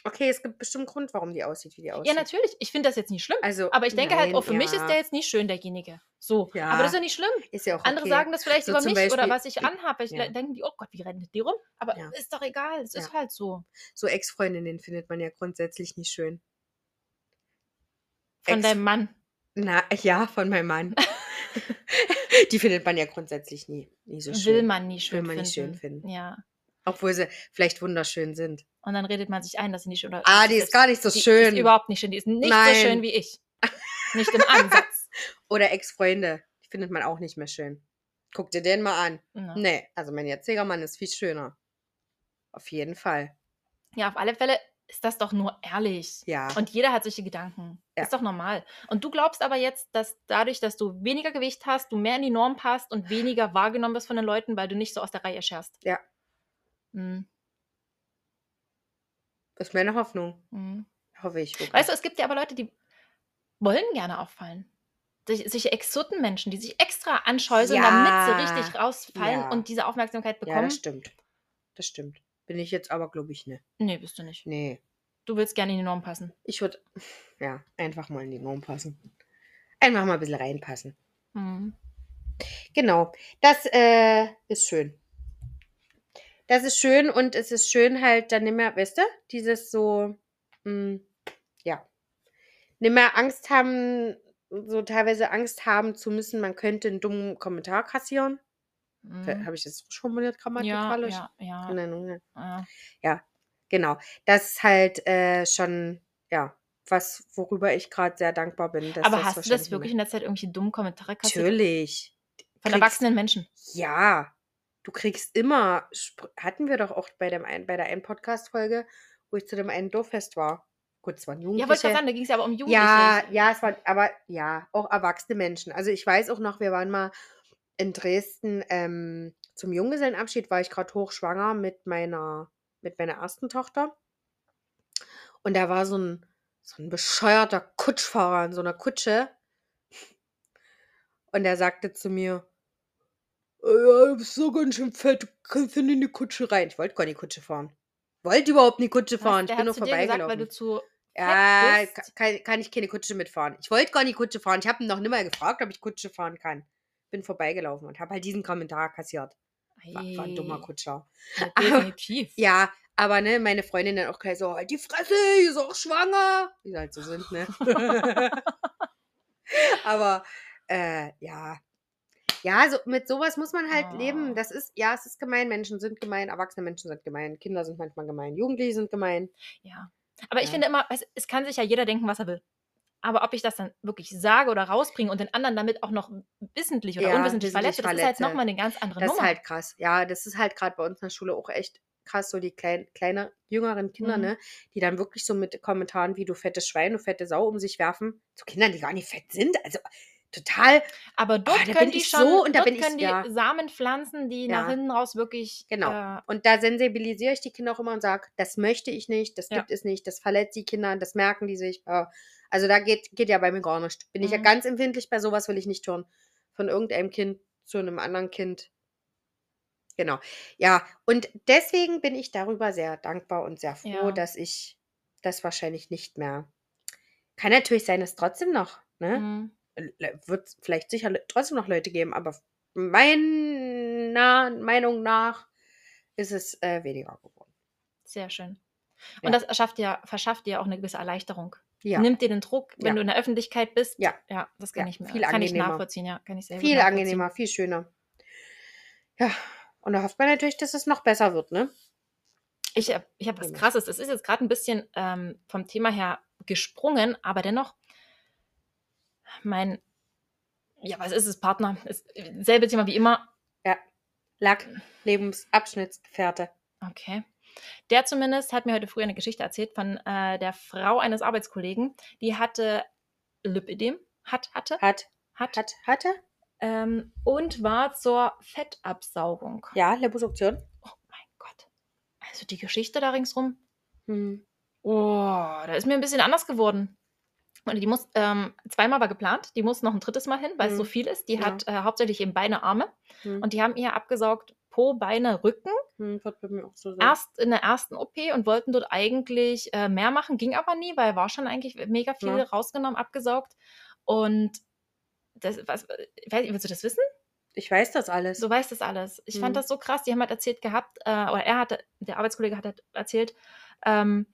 okay, es gibt bestimmt einen Grund, warum die aussieht, wie die aussieht. Ja, natürlich. Ich finde das jetzt nicht schlimm. Also, Aber ich denke halt, nein, auch für mich ist ja, der jetzt nicht schön, derjenige. So. Ja. Aber das ist ja nicht schlimm. ist ja auch Andere okay. sagen das vielleicht So über mich oder Beispiel- was ich anhabe. Ich Ja. denken die, oh Gott, wie rennt die rum? Aber Ja. ist doch egal. Es ist Ja. halt so. So Ex-Freundinnen findet man ja grundsätzlich nicht schön. Von Ex- deinem Mann. Na, ja, von meinem Mann. die findet man ja grundsätzlich nie, nie so schön. Will man nie schön Will man finden. nicht schön finden. Ja. Obwohl sie vielleicht wunderschön sind. Und dann redet man sich ein, dass sie nicht schön oder Ah, die ist gar nicht so die, Die schön. ist überhaupt nicht schön. Die ist nicht Nein. so schön wie ich. Nicht im Ansatz. Oder Ex-Freunde. Die findet man auch nicht mehr schön. Guck dir den mal an. Ja. Nee, also mein jetziger Mann ist viel schöner. Auf jeden Fall. ja, auf alle Fälle ist das doch nur ehrlich. Ja. Und jeder hat solche Gedanken. Ja. Ist doch normal. Und du glaubst aber jetzt, dass dadurch, dass du weniger Gewicht hast, du mehr in die Norm passt und weniger wahrgenommen wirst von den Leuten, weil du nicht so aus der Reihe scherst. Ja. Mhm. ist meine Hoffnung. Mhm. Hoffe ich. wirklich. Weißt du, es gibt ja aber Leute, die wollen gerne auffallen. Sich- Solche Exotenmenschen, die sich extra anscheuseln, Ja. damit sie richtig rausfallen Ja. und diese Aufmerksamkeit Ja, bekommen. das stimmt. Das stimmt. Bin ich jetzt aber, glaube ich, ne. nee, bist du nicht. Nee. Du willst gerne in die Norm passen. Ich würde, ja, einfach mal in die Norm passen. Einfach mal ein bisschen reinpassen. Mhm. Genau. Das äh, ist schön. Das ist schön und es ist schön halt dann nicht mehr, weißt du, dieses so, mh, ja, nicht mehr Angst haben, so teilweise Angst haben zu müssen, man könnte einen dummen Kommentar kassieren. Mhm. Habe ich das richtig formuliert Ja, grammatikalisch? ja, ja, Keine Ahnung, ne? ja. Genau. Das ist halt äh, schon, ja, was, worüber ich gerade sehr dankbar bin. Aber hast du das wirklich in der Zeit irgendwelche dummen Kommentare kassiert? Natürlich. Von kriegst- erwachsenen Menschen? Ja, du kriegst immer, hatten wir doch auch bei, dem ein, bei der einen Podcast-Folge, wo ich zu dem einen Dorffest war. Gut, es waren Ja, wollte ich Jugendliche. sagen, da ging es ja aber um Jugendliche. ja, ja, es waren, aber ja, auch erwachsene Menschen. Also ich weiß auch noch, wir waren mal in Dresden ähm, zum Junggesellenabschied, war ich gerade hochschwanger mit meiner, mit meiner ersten Tochter. Und da war so ein, so ein bescheuerter Kutschfahrer in so einer Kutsche. Und er sagte zu mir, "Äh, ja, du bist so ganz schön fett, du kannst ja nicht in die Kutsche rein. Ich wollte gar nicht Kutsche fahren. Wollte überhaupt nicht Kutsche fahren. Ich bin nur gesagt, weil du vorbeigelaufen. zu Ja, kann, kann ich keine Kutsche mitfahren. Ich wollte gar nicht Kutsche fahren. Ich habe ihn noch nimmer gefragt, ob ich Kutsche fahren kann. Bin vorbeigelaufen und habe halt diesen Kommentar kassiert. War, war ein dummer Kutscher. ja, Aber, definitiv. ja, aber ne, meine Freundin dann auch gleich so, halt die Fresse, die ist auch schwanger. Wie sie halt so sind, ne? aber äh, ja. Ja, so, mit sowas muss man halt leben. Oh. Das ist, ja, es ist gemein. Menschen sind gemein, erwachsene Menschen sind gemein, Kinder sind manchmal gemein, Jugendliche sind gemein. Ja. Aber ich Ja. finde immer, es, es kann sich ja jeder denken, was er will. Aber ob ich das dann wirklich sage oder rausbringe und den anderen damit auch noch wissentlich oder Ja, unwissentlich wissentlich verletze, das ist halt nochmal eine ganz andere Das ist Nummer. halt krass. Ja, das ist halt gerade bei uns in der Schule auch echt krass, so die kleinen, kleiner, jüngeren Kinder, Mhm. ne, die dann wirklich so mit Kommentaren wie du fettes Schwein, du fette Sau um sich werfen. Zu Kindern, die gar nicht fett sind. Also total. Aber dort da bin können die ich schon, so und da dort bin ich- können die ja. Samen pflanzen, die nach Ja. hinten raus wirklich. Genau. Äh, Und da sensibilisiere ich die Kinder auch immer und sage, das möchte ich nicht, das Ja. gibt es nicht, das verletzt die Kinder, das merken die sich. äh. Also da geht, geht ja bei mir gar nicht. Bin ich ja Mhm. ganz empfindlich, bei sowas will ich nicht hören. Von irgendeinem Kind zu einem anderen Kind. Genau. Ja, und deswegen bin ich darüber sehr dankbar und sehr froh, dass ich das wahrscheinlich nicht mehr. Kann natürlich sein, dass trotzdem noch, ne? mh. Wird vielleicht sicher trotzdem noch Leute geben, aber meiner Meinung nach ist es äh, weniger geworden. Sehr schön. Ja. Und das erschafft dir, verschafft dir auch eine gewisse Erleichterung. Ja, Nimmt dir den Druck, wenn Ja. du in der Öffentlichkeit bist. Ja. Ja, das kann Ja, ich mir viel kann ich angenehmer. nachvollziehen, ja. Kann ich sehr viel angenehmer, viel schöner. Ja, und da hofft man natürlich, dass es noch besser wird, ne? Ich habe ich hab was Genau. krasses. Es ist jetzt gerade ein bisschen ähm, vom Thema her gesprungen, aber dennoch, mein, ja, was ist es, Partner? Ist selbe Thema wie immer. Lack, Lebensabschnittsgefährte. Okay. Der zumindest hat mir heute früh eine Geschichte erzählt von äh, der Frau eines Arbeitskollegen, die hatte Lipidem, hat, hatte, Hat, hat, hat, hatte? ähm, und war zur Fettabsaugung. Ja, Liposuktion. Oh mein Gott. Also die Geschichte da ringsrum, Hm. oh, da ist mir ein bisschen anders geworden. Und die muss, ähm, zweimal war geplant, die muss noch ein drittes Mal hin, weil es so Mhm. viel ist. Die Ja. hat äh, hauptsächlich eben Beine, Arme. Hm. Und die haben ihr abgesaugt Po, Beine, Rücken. Hm, wird bei mir auch so. Erst in der ersten OP und wollten dort eigentlich äh, mehr machen, ging aber nie, weil war schon eigentlich mega viel Ja. rausgenommen, abgesaugt. Und das, was, ich weiß, willst du das wissen? Ich weiß das alles. Du weißt das alles. Ich fand Mhm. das so krass. Die haben halt erzählt gehabt, äh, oder er hatte, der Arbeitskollege hat halt erzählt, ähm,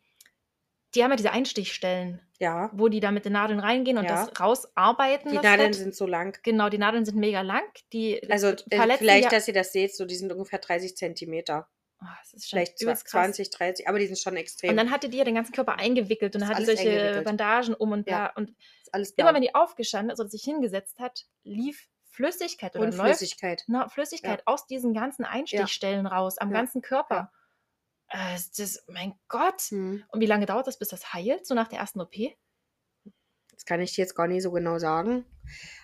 die haben ja diese Einstichstellen, Ja, wo die da mit den Nadeln reingehen und Ja. das rausarbeiten. die das Nadeln Fett. sind so lang. Genau, die Nadeln sind mega lang. Die Also das äh, vielleicht, ja, dass ihr das seht, so die sind ungefähr 30 Zentimeter. oh, das ist Vielleicht zwa- übelst krass. 20, 30, aber die sind schon extrem. Und dann hatte die ja den ganzen Körper eingewickelt und dann hatte solche eingewickelt. Bandagen um und Ja. da. Und alles blau. immer wenn die aufgestanden ist oder sich hingesetzt hat, lief Flüssigkeit oder Und läuft Flüssigkeit. na, Flüssigkeit aus diesen ganzen Einstichstellen raus, am Ja. ganzen Körper. Äh, das, mein Gott. Hm. Und wie lange dauert das, bis das heilt, so nach der ersten OP? Das kann ich dir jetzt gar nicht so genau sagen.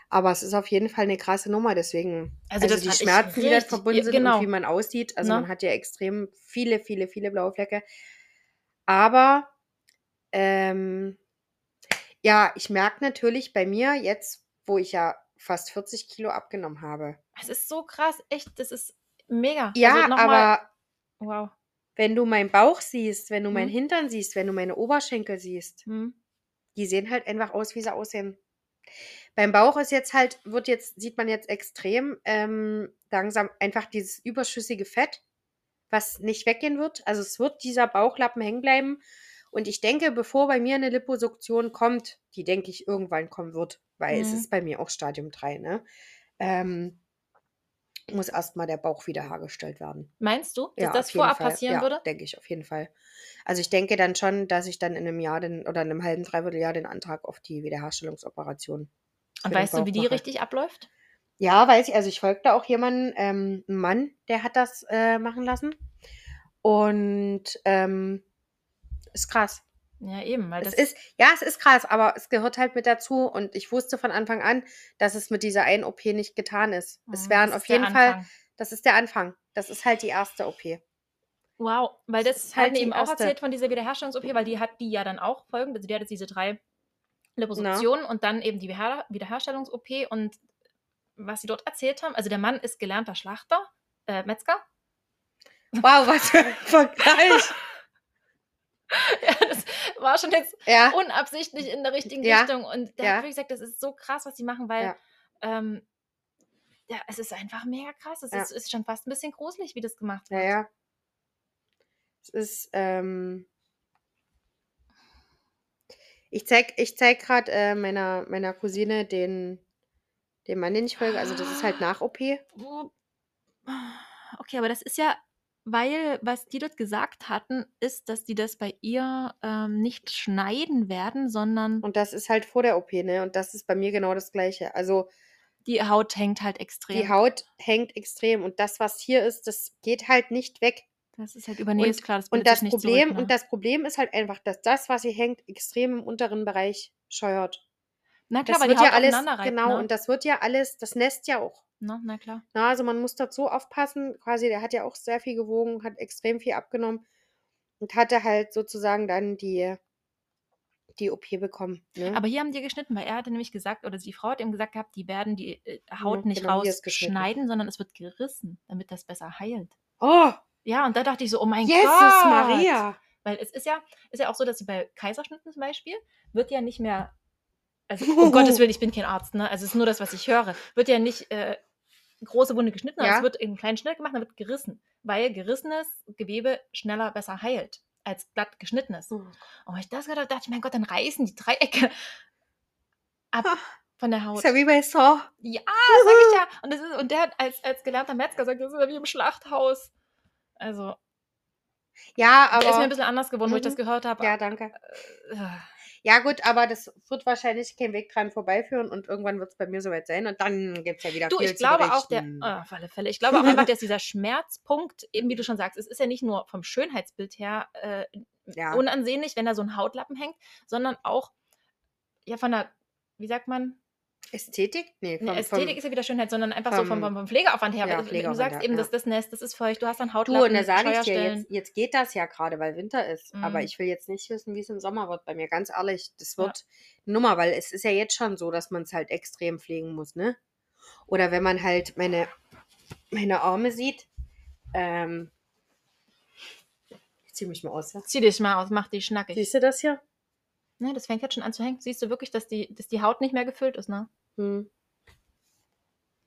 Aber es ist auf jeden Fall eine krasse Nummer, deswegen. Also Also, das die Schmerzen, die damit richtig- verbunden sind genau. und wie man aussieht. Also Ne? man hat ja extrem viele, viele, viele blaue Flecke. Aber ähm, ja, ich merke natürlich bei mir jetzt, wo ich ja fast 40 Kilo abgenommen habe. Es ist so krass, echt, das ist mega. Ja, also aber wow. Wenn du meinen Bauch siehst, wenn du meinen Mhm. Hintern siehst, wenn du meine Oberschenkel siehst, Hm. die sehen halt einfach aus, wie sie aussehen. Beim Bauch ist jetzt halt, wird jetzt, sieht man jetzt extrem ähm, langsam einfach dieses überschüssige Fett, was nicht weggehen wird. Also es wird dieser Bauchlappen hängen bleiben. Und ich denke, bevor bei mir eine Liposuktion kommt, die denke ich irgendwann kommen wird, weil es Mhm. ist bei mir auch Stadium 3, ne? Ähm, muss erstmal der Bauch wieder hergestellt werden. Meinst du, dass Ja, das vorab Fall. passieren ja, würde? denke ich auf jeden Fall. Also ich denke dann schon, dass ich dann in einem Jahr den, oder in einem halben, dreiviertel Jahr den Antrag auf die Wiederherstellungsoperation. Und weißt du, wie die mache. richtig abläuft? Ja, weiß ich. Also ich folge da auch jemanden, ähm, einen Mann, der hat das äh, machen lassen. Und ähm, ist krass. Ja, eben, weil Es das ist, ja, es ist krass, aber es gehört halt mit dazu. Und ich wusste von Anfang an, dass es mit dieser einen OP nicht getan ist. Es Mhm, wären auf jeden Fall, das ist der Anfang. Das ist halt die erste OP. Wow, weil Das das, halt eben auch erzählt von dieser Wiederherstellungs-OP, weil die hat die ja dann auch folgend, also die hat jetzt diese drei Liposuktionen und dann eben die Wiederher Wiederherstellungs-OP und was sie dort erzählt haben, also der Mann ist gelernter Schlachter, äh, Metzger. Wow, was für ein Vergleich. ja, das war schon jetzt Ja, unabsichtlich in der richtigen Ja, Richtung und der ja. hat wirklich gesagt, das ist so krass, was die machen, weil Ja. ähm, ja, es ist einfach mega krass. Es ist, ist schon fast ein bisschen gruselig, wie das gemacht wird. ja. Es ist, ähm, ich zeig, ich zeig gerade äh, meiner, meiner Cousine den, den Mann, den ich folge. Also das ist halt nach OP. Wo- Okay, aber das ist ja, weil was die dort gesagt hatten, ist, dass die das bei ihr ähm, nicht schneiden werden, sondern Und das ist halt vor der OP, ne? Und das ist bei mir genau das Gleiche. Also die Haut hängt halt extrem. die Haut hängt extrem und das, was hier ist, das geht halt nicht weg. das ist halt übernäht, ist klar. Das Und das Problem, zurück, ne? und das Problem ist halt einfach, dass das, was hier hängt, extrem im unteren Bereich scheuert. Na klar, Das weil die wird Haut ja alles, genau, ne? und das wird ja alles, das nässt ja auch. Na, na klar. Na, also man muss so aufpassen, quasi, der hat ja auch sehr viel gewogen, hat extrem viel abgenommen und hatte halt sozusagen dann die, die OP bekommen. Ne? Aber hier haben die geschnitten, weil er hatte nämlich gesagt, oder die Frau hat ihm gesagt gehabt, die werden die äh, Haut Ja, nicht genau, rausschneiden, sondern es wird gerissen, damit das besser heilt. oh, Ja, und da dachte ich so, oh mein Jesus Gott. Maria! Weil es ist ja, ist ja auch so, dass sie bei Kaiserschnitten zum Beispiel, wird ja nicht mehr, also um Gottes Willen, ich bin kein Arzt, ne? Also es ist nur das, was ich höre, wird ja nicht äh, große Wunde geschnitten, sondern Ja. es wird in einen kleinen Schnitt gemacht, dann wird gerissen, weil gerissenes Gewebe schneller besser heilt als glatt geschnittenes. Oh. Und wenn ich das habe, dachte ich, mein Gott, dann reißen die Dreiecke ab Ha. von der Haut. Ist ja wie bei Saw. Ja, sag ich ja. Und, das ist, und der hat als, als gelernter Metzger gesagt, das ist ja wie im Schlachthaus. Also, Ja, der ist mir ein aber. bisschen anders geworden, wo ich das Mhm. gehört habe. Ja, danke. Äh, Ja, gut, aber das wird wahrscheinlich kein Weg dran vorbeiführen und irgendwann wird es bei mir soweit sein und dann gibt es ja wieder Du, viel ich glaube auch, der, äh, auf alle Fälle, ich glaube auch einfach, dass dieser Schmerzpunkt, eben wie du schon sagst, es ist ja nicht nur vom Schönheitsbild her äh, ja. unansehnlich, wenn da so ein Hautlappen hängt, sondern auch ja von der, wie sagt man, Ästhetik? Nee, Nee, vom, Ästhetik vom, ist ja wieder Schönheit, sondern einfach so vom, vom- vom, vom Pflegeaufwand her. Ja, weil du Pflegeaufwand, sagst ja, eben, ja. dass das Nest, das ist feucht, du hast dann Du, Hautlappen, und da sage ich dir, jetzt, jetzt geht das ja gerade, weil Winter ist. Aber Mhm. ich will jetzt nicht wissen, wie es im Sommer wird bei mir. Ganz ehrlich, das Ja. wird Nummer, weil es ist ja jetzt schon so, dass man es halt extrem pflegen muss, ne? Oder wenn man halt meine, meine Arme sieht. Ähm, ich zieh mich mal aus, ja? Zieh dich mal aus, mach die schnackig. Siehst du das hier? Ne, das fängt jetzt schon an zu hängen. Siehst du wirklich, dass die, dass die Haut nicht mehr gefüllt ist, ne? Hm.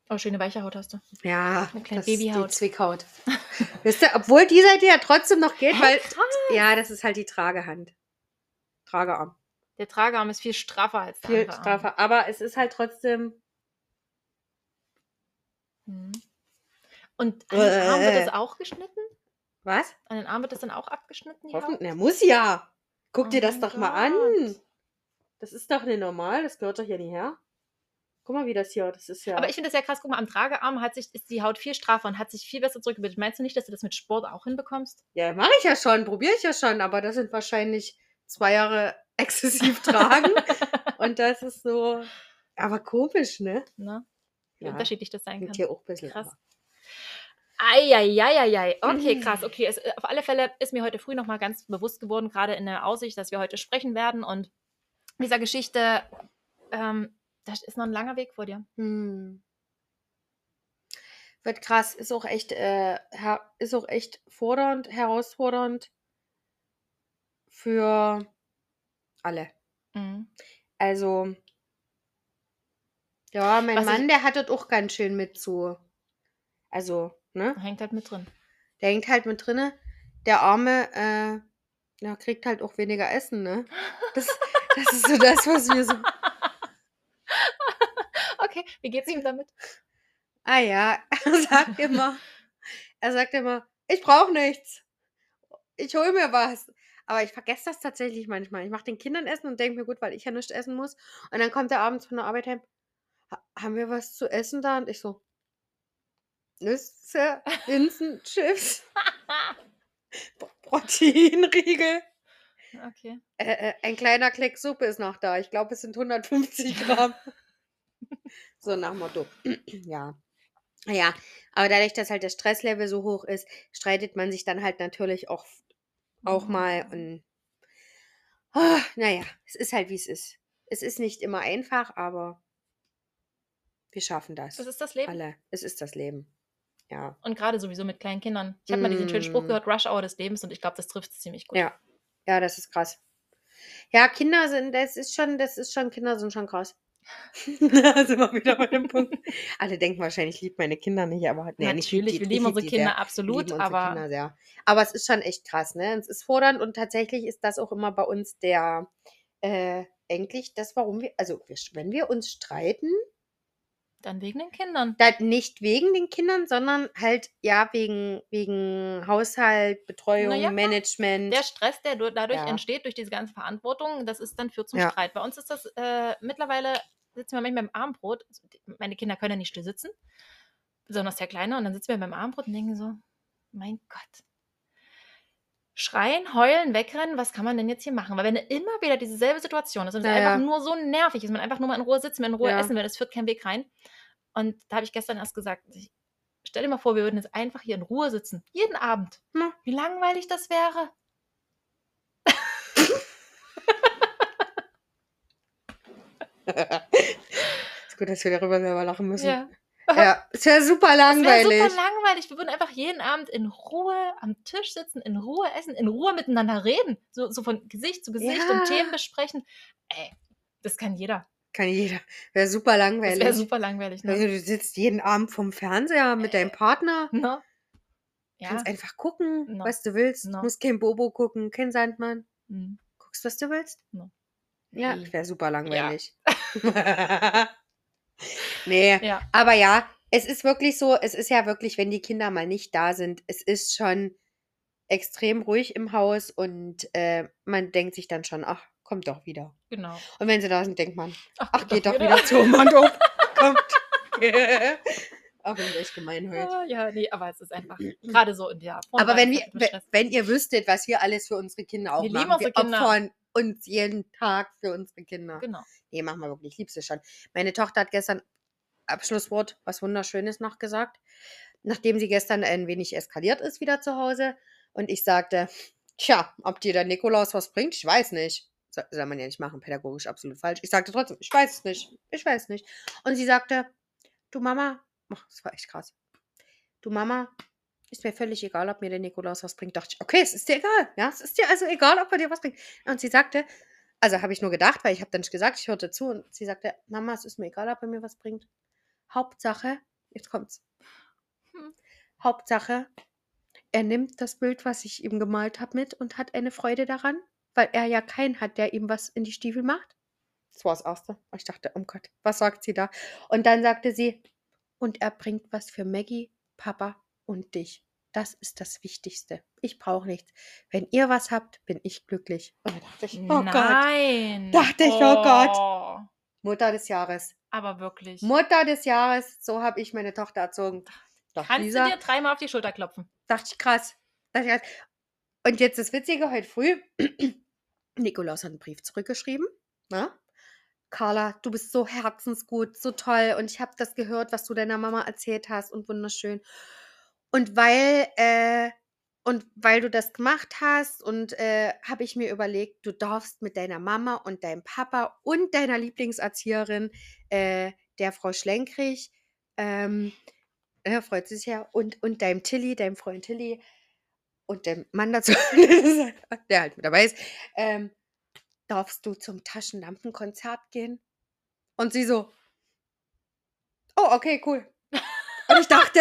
Oh, schöne weiche Haut hast du. Ja, Eine kleine das ist die Babyhaut. Zwickhaut. Wisst ihr, obwohl die Seite ja trotzdem noch geht, Hä, weil. krass. Ja, das ist halt die Tragehand. Tragearm. Der Tragearm ist viel straffer als der Viel Arm. straffer. Aber es ist halt trotzdem. Mhm. Und an den Arm wird Äh. das auch geschnitten? Was? An den Arm wird das dann auch abgeschnitten? Die Haut? Hoffen, na, muss ja. Guck Oh dir das doch mal an. Gott. Das ist doch nicht normal, das gehört doch hier nicht her. Guck mal, wie das hier, das ist ja. Aber ich finde das ja krass. Guck mal, am Tragearm hat sich, ist die Haut viel straffer und hat sich viel besser zurückgebildet. Meinst du nicht, dass du das mit Sport auch hinbekommst? ja, mache ich ja schon, probiere ich ja schon, aber das sind wahrscheinlich zwei Jahre exzessiv tragen. Und das ist so. Aber komisch, ne? Ne? Wie Ja. unterschiedlich das sein kann. hier auch ein bisschen. Krass. aber- Eieieiei. Okay, Mhm. krass. Okay, es, äh, auf alle Fälle ist mir heute früh nochmal ganz bewusst geworden, gerade in der Aussicht, dass wir heute sprechen werden. Und dieser Geschichte, ähm, da ist noch ein langer Weg vor dir. Hm. Wird krass, ist auch echt, äh, ist auch echt fordernd, herausfordernd für alle. Mhm. Also, ja, mein Was ich- Mann, der hat dort auch ganz schön mit zu. Also, ne? Hängt halt mit drin. Der hängt halt mit drinne. Der Arme, äh, ja, kriegt halt auch weniger Essen, ne? Das, das ist so das, was mir so. Okay, wie geht's ihm damit? Ah ja, er sagt immer, er sagt immer, ich brauche nichts. Ich hole mir was. Aber ich vergesse das tatsächlich manchmal. Ich mache den Kindern Essen und denke mir, gut, weil ich ja nichts essen muss. Und dann kommt er abends von der Arbeit heim, "Ha- haben wir was zu essen da? Und ich so, Nüsse, Linsen, Chips, Pro- Proteinriegel. Okay. Äh, äh, ein kleiner Kleck Suppe ist noch da. Ich glaube, es sind 150 Gramm. so nach Motto. ja. Ja, aber dadurch, dass halt das Stresslevel so hoch ist, streitet man sich dann halt natürlich auch, auch mal und ah, naja, es ist halt wie es ist. Es ist nicht immer einfach, aber wir schaffen das. Das ist das Leben. Alle. Es ist das Leben. Ja. Und gerade sowieso mit kleinen Kindern. Ich habe mal diesen schönen Spruch Mm. gehört, Rush Hour des Lebens, und ich glaube, das trifft es ziemlich gut. Ja. Ja, das ist krass. Ja, Kinder sind, das ist schon, das ist schon, Kinder sind schon krass. da sind wir wieder bei dem Punkt. Alle denken wahrscheinlich, ich liebe meine Kinder nicht, aber nee, nicht Natürlich, die- wir lieben lieb unsere Kinder sehr. Absolut, aber Kinder. Aber es ist schon echt krass, ne? Es ist fordernd und tatsächlich ist das auch immer bei uns der, äh, eigentlich das, warum wir, also wir, wenn wir uns streiten, dann wegen den Kindern. da nicht wegen den Kindern, sondern halt, ja, wegen, wegen Haushalt, Betreuung, ja. Management. Der Stress, der du- dadurch Ja. entsteht, durch diese ganze Verantwortung, das ist dann führt zum Ja. Streit. Bei uns ist das äh, mittlerweile, sitzen wir manchmal beim Abendbrot. Meine Kinder können ja nicht still sitzen, besonders der Kleine. Und dann sitzen wir beim Abendbrot und denken so, mein Gott. Schreien, heulen, wegrennen, was kann man denn jetzt hier machen? Weil wenn immer wieder dieselbe Situation ist und es Ja, einfach ja. nur so nervig ist, man einfach nur mal in Ruhe sitzen, in Ruhe Ja. essen will, das führt kein Weg rein. Und da habe ich gestern erst gesagt, ich, stell dir mal vor, wir würden jetzt einfach hier in Ruhe sitzen, jeden Abend. Ja. Wie langweilig das wäre. ist gut, dass wir darüber selber lachen müssen. Ja. Ja, ist ja super Das wäre langweilig. super langweilig. Wir würden einfach jeden Abend in Ruhe am Tisch sitzen, in Ruhe essen, in Ruhe miteinander reden. So, so von Gesicht zu Gesicht Ja. und Themen besprechen. Ey, das kann jeder. Kann jeder. Wäre super langweilig. wäre super langweilig. Also, Ne? du sitzt jeden Abend vom Fernseher mit deinem Partner. Ne? Ja. Kannst einfach gucken, No. was du willst. No. Musst kein Bobo gucken, kein Sandmann. Hm. Guckst, was du willst. No. Ja, Nee. wäre super langweilig. nee, Ja. aber ja, es ist wirklich so, es ist ja wirklich, wenn die Kinder mal nicht da sind, es ist schon extrem ruhig im Haus und äh, man denkt sich dann schon, ach, kommt doch wieder. Genau. Und wenn sie da sind, denkt man, Ach, ach, geht doch wieder zu und auf. Kommt. Ach, bin ich gemein heute. Ah, Ja, nee, aber es ist einfach gerade so in der Aber wenn, wir, wenn ihr wüsstet, was wir alles für unsere Kinder auch Wir lieben machen, unsere wir Kinder. opfern uns jeden Tag für unsere Kinder. Genau. Nee, machen wir wirklich, ich lieb sie schon. Meine Tochter hat gestern Abschlusswort, was Wunderschönes noch gesagt, nachdem sie gestern ein wenig eskaliert ist wieder zu Hause und ich sagte, tja, ob dir der Nikolaus was bringt, ich weiß nicht. So- Soll man ja nicht machen, pädagogisch absolut falsch. Ich sagte trotzdem, ich weiß es nicht, ich weiß nicht. Und sie sagte, du Mama, ach, das war echt krass. Du Mama, ist mir völlig egal, ob mir der Nikolaus was bringt. Dachte ich, okay, es ist dir egal. Ja, es ist dir also egal, ob er dir was bringt. Und sie sagte, also habe ich nur gedacht, weil ich habe dann nicht gesagt, ich hörte zu und sie sagte, Mama, es ist mir egal, ob er mir was bringt. Hauptsache, jetzt kommt's. Hm. Hauptsache, er nimmt das Bild, was ich ihm gemalt habe, mit und hat eine Freude daran, weil er ja keinen hat, der ihm was in die Stiefel macht. Das war das Erste. Und Ich dachte, oh Gott, was sagt sie da? Und dann sagte sie, und er bringt was für Maggie, Papa und dich. Das ist das Wichtigste. Ich brauche nichts. Wenn ihr was habt, bin ich glücklich. Und da dachte ich, oh Gott, Nein. Dachte ich, oh Gott. Oh, Mutter des Jahres. Aber wirklich. Mutter des Jahres, so habe ich meine Tochter erzogen. Dachte Kannst Lisa, du dir dreimal auf die Schulter klopfen? dachte ich krass. Dachte ich, krass. Und jetzt das Witzige, heute früh, Nikolaus hat einen Brief zurückgeschrieben. Ne? Carla, du bist so herzensgut, so toll und ich habe das gehört, was du deiner Mama erzählt hast und wunderschön. Und weil, äh, und weil du das gemacht hast und äh, habe ich mir überlegt, du darfst mit deiner Mama und deinem Papa und deiner Lieblingserzieherin, äh, der Frau Schlenkrich, ähm, er freut sich ja, und, und deinem Tilly, deinem Freund Tilly und dem Mann dazu, der halt mit dabei ist, ähm, darfst du zum Taschenlampenkonzert gehen? Und sie so, oh, okay, cool. Und ich dachte,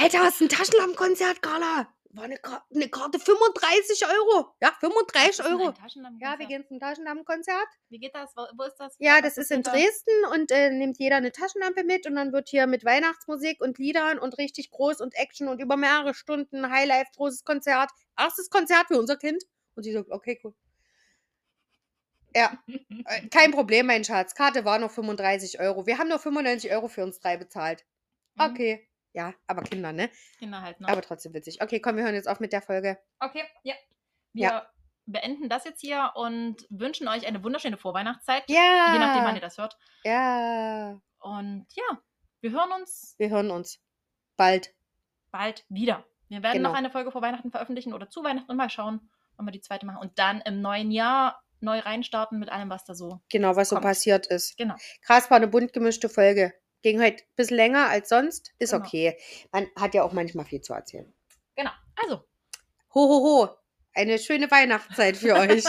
Alter, was ist ein Taschenlampenkonzert, Carla? War eine, Ka- eine Karte 35 Euro. Ja, 35 Euro. Ja, wir gehen zum Taschenlampenkonzert. Wie geht das? Wo, wo ist das? Ja, Was das ist in hinter? Dresden und äh, nimmt jeder eine Taschenlampe mit und dann wird hier mit Weihnachtsmusik und Liedern und richtig groß und Action und über mehrere Stunden Highlife, großes Konzert. Erstes Konzert für unser Kind. Und sie sagt, okay, cool. Ja, äh, kein Problem, mein Schatz. Karte war noch 35 Euro. Wir haben nur 95 Euro für uns drei bezahlt. Mhm. Okay. Ja, aber Kinder, ne? Kinder halt, ne? Aber trotzdem witzig. Okay, komm, wir hören jetzt auf mit der Folge. Okay, ja. Wir Ja. beenden das jetzt hier und wünschen euch eine wunderschöne Vorweihnachtszeit. Ja. Je nachdem, wann ihr das hört. Ja. Und ja, Wir hören uns Wir hören uns bald. bald wieder. Wir werden Genau. noch eine Folge vor Weihnachten veröffentlichen oder zu Weihnachten und mal schauen, wann wir die zweite machen. Und dann im neuen Jahr neu reinstarten mit allem, was da so. Genau, was so Kommt. passiert ist. Genau. Krass, war eine bunt gemischte Folge. Ging heute ein bisschen länger als sonst. Ist Genau. okay. Man hat ja auch manchmal viel zu erzählen. Genau. Also, Ho, ho, ho. Eine schöne Weihnachtszeit für euch.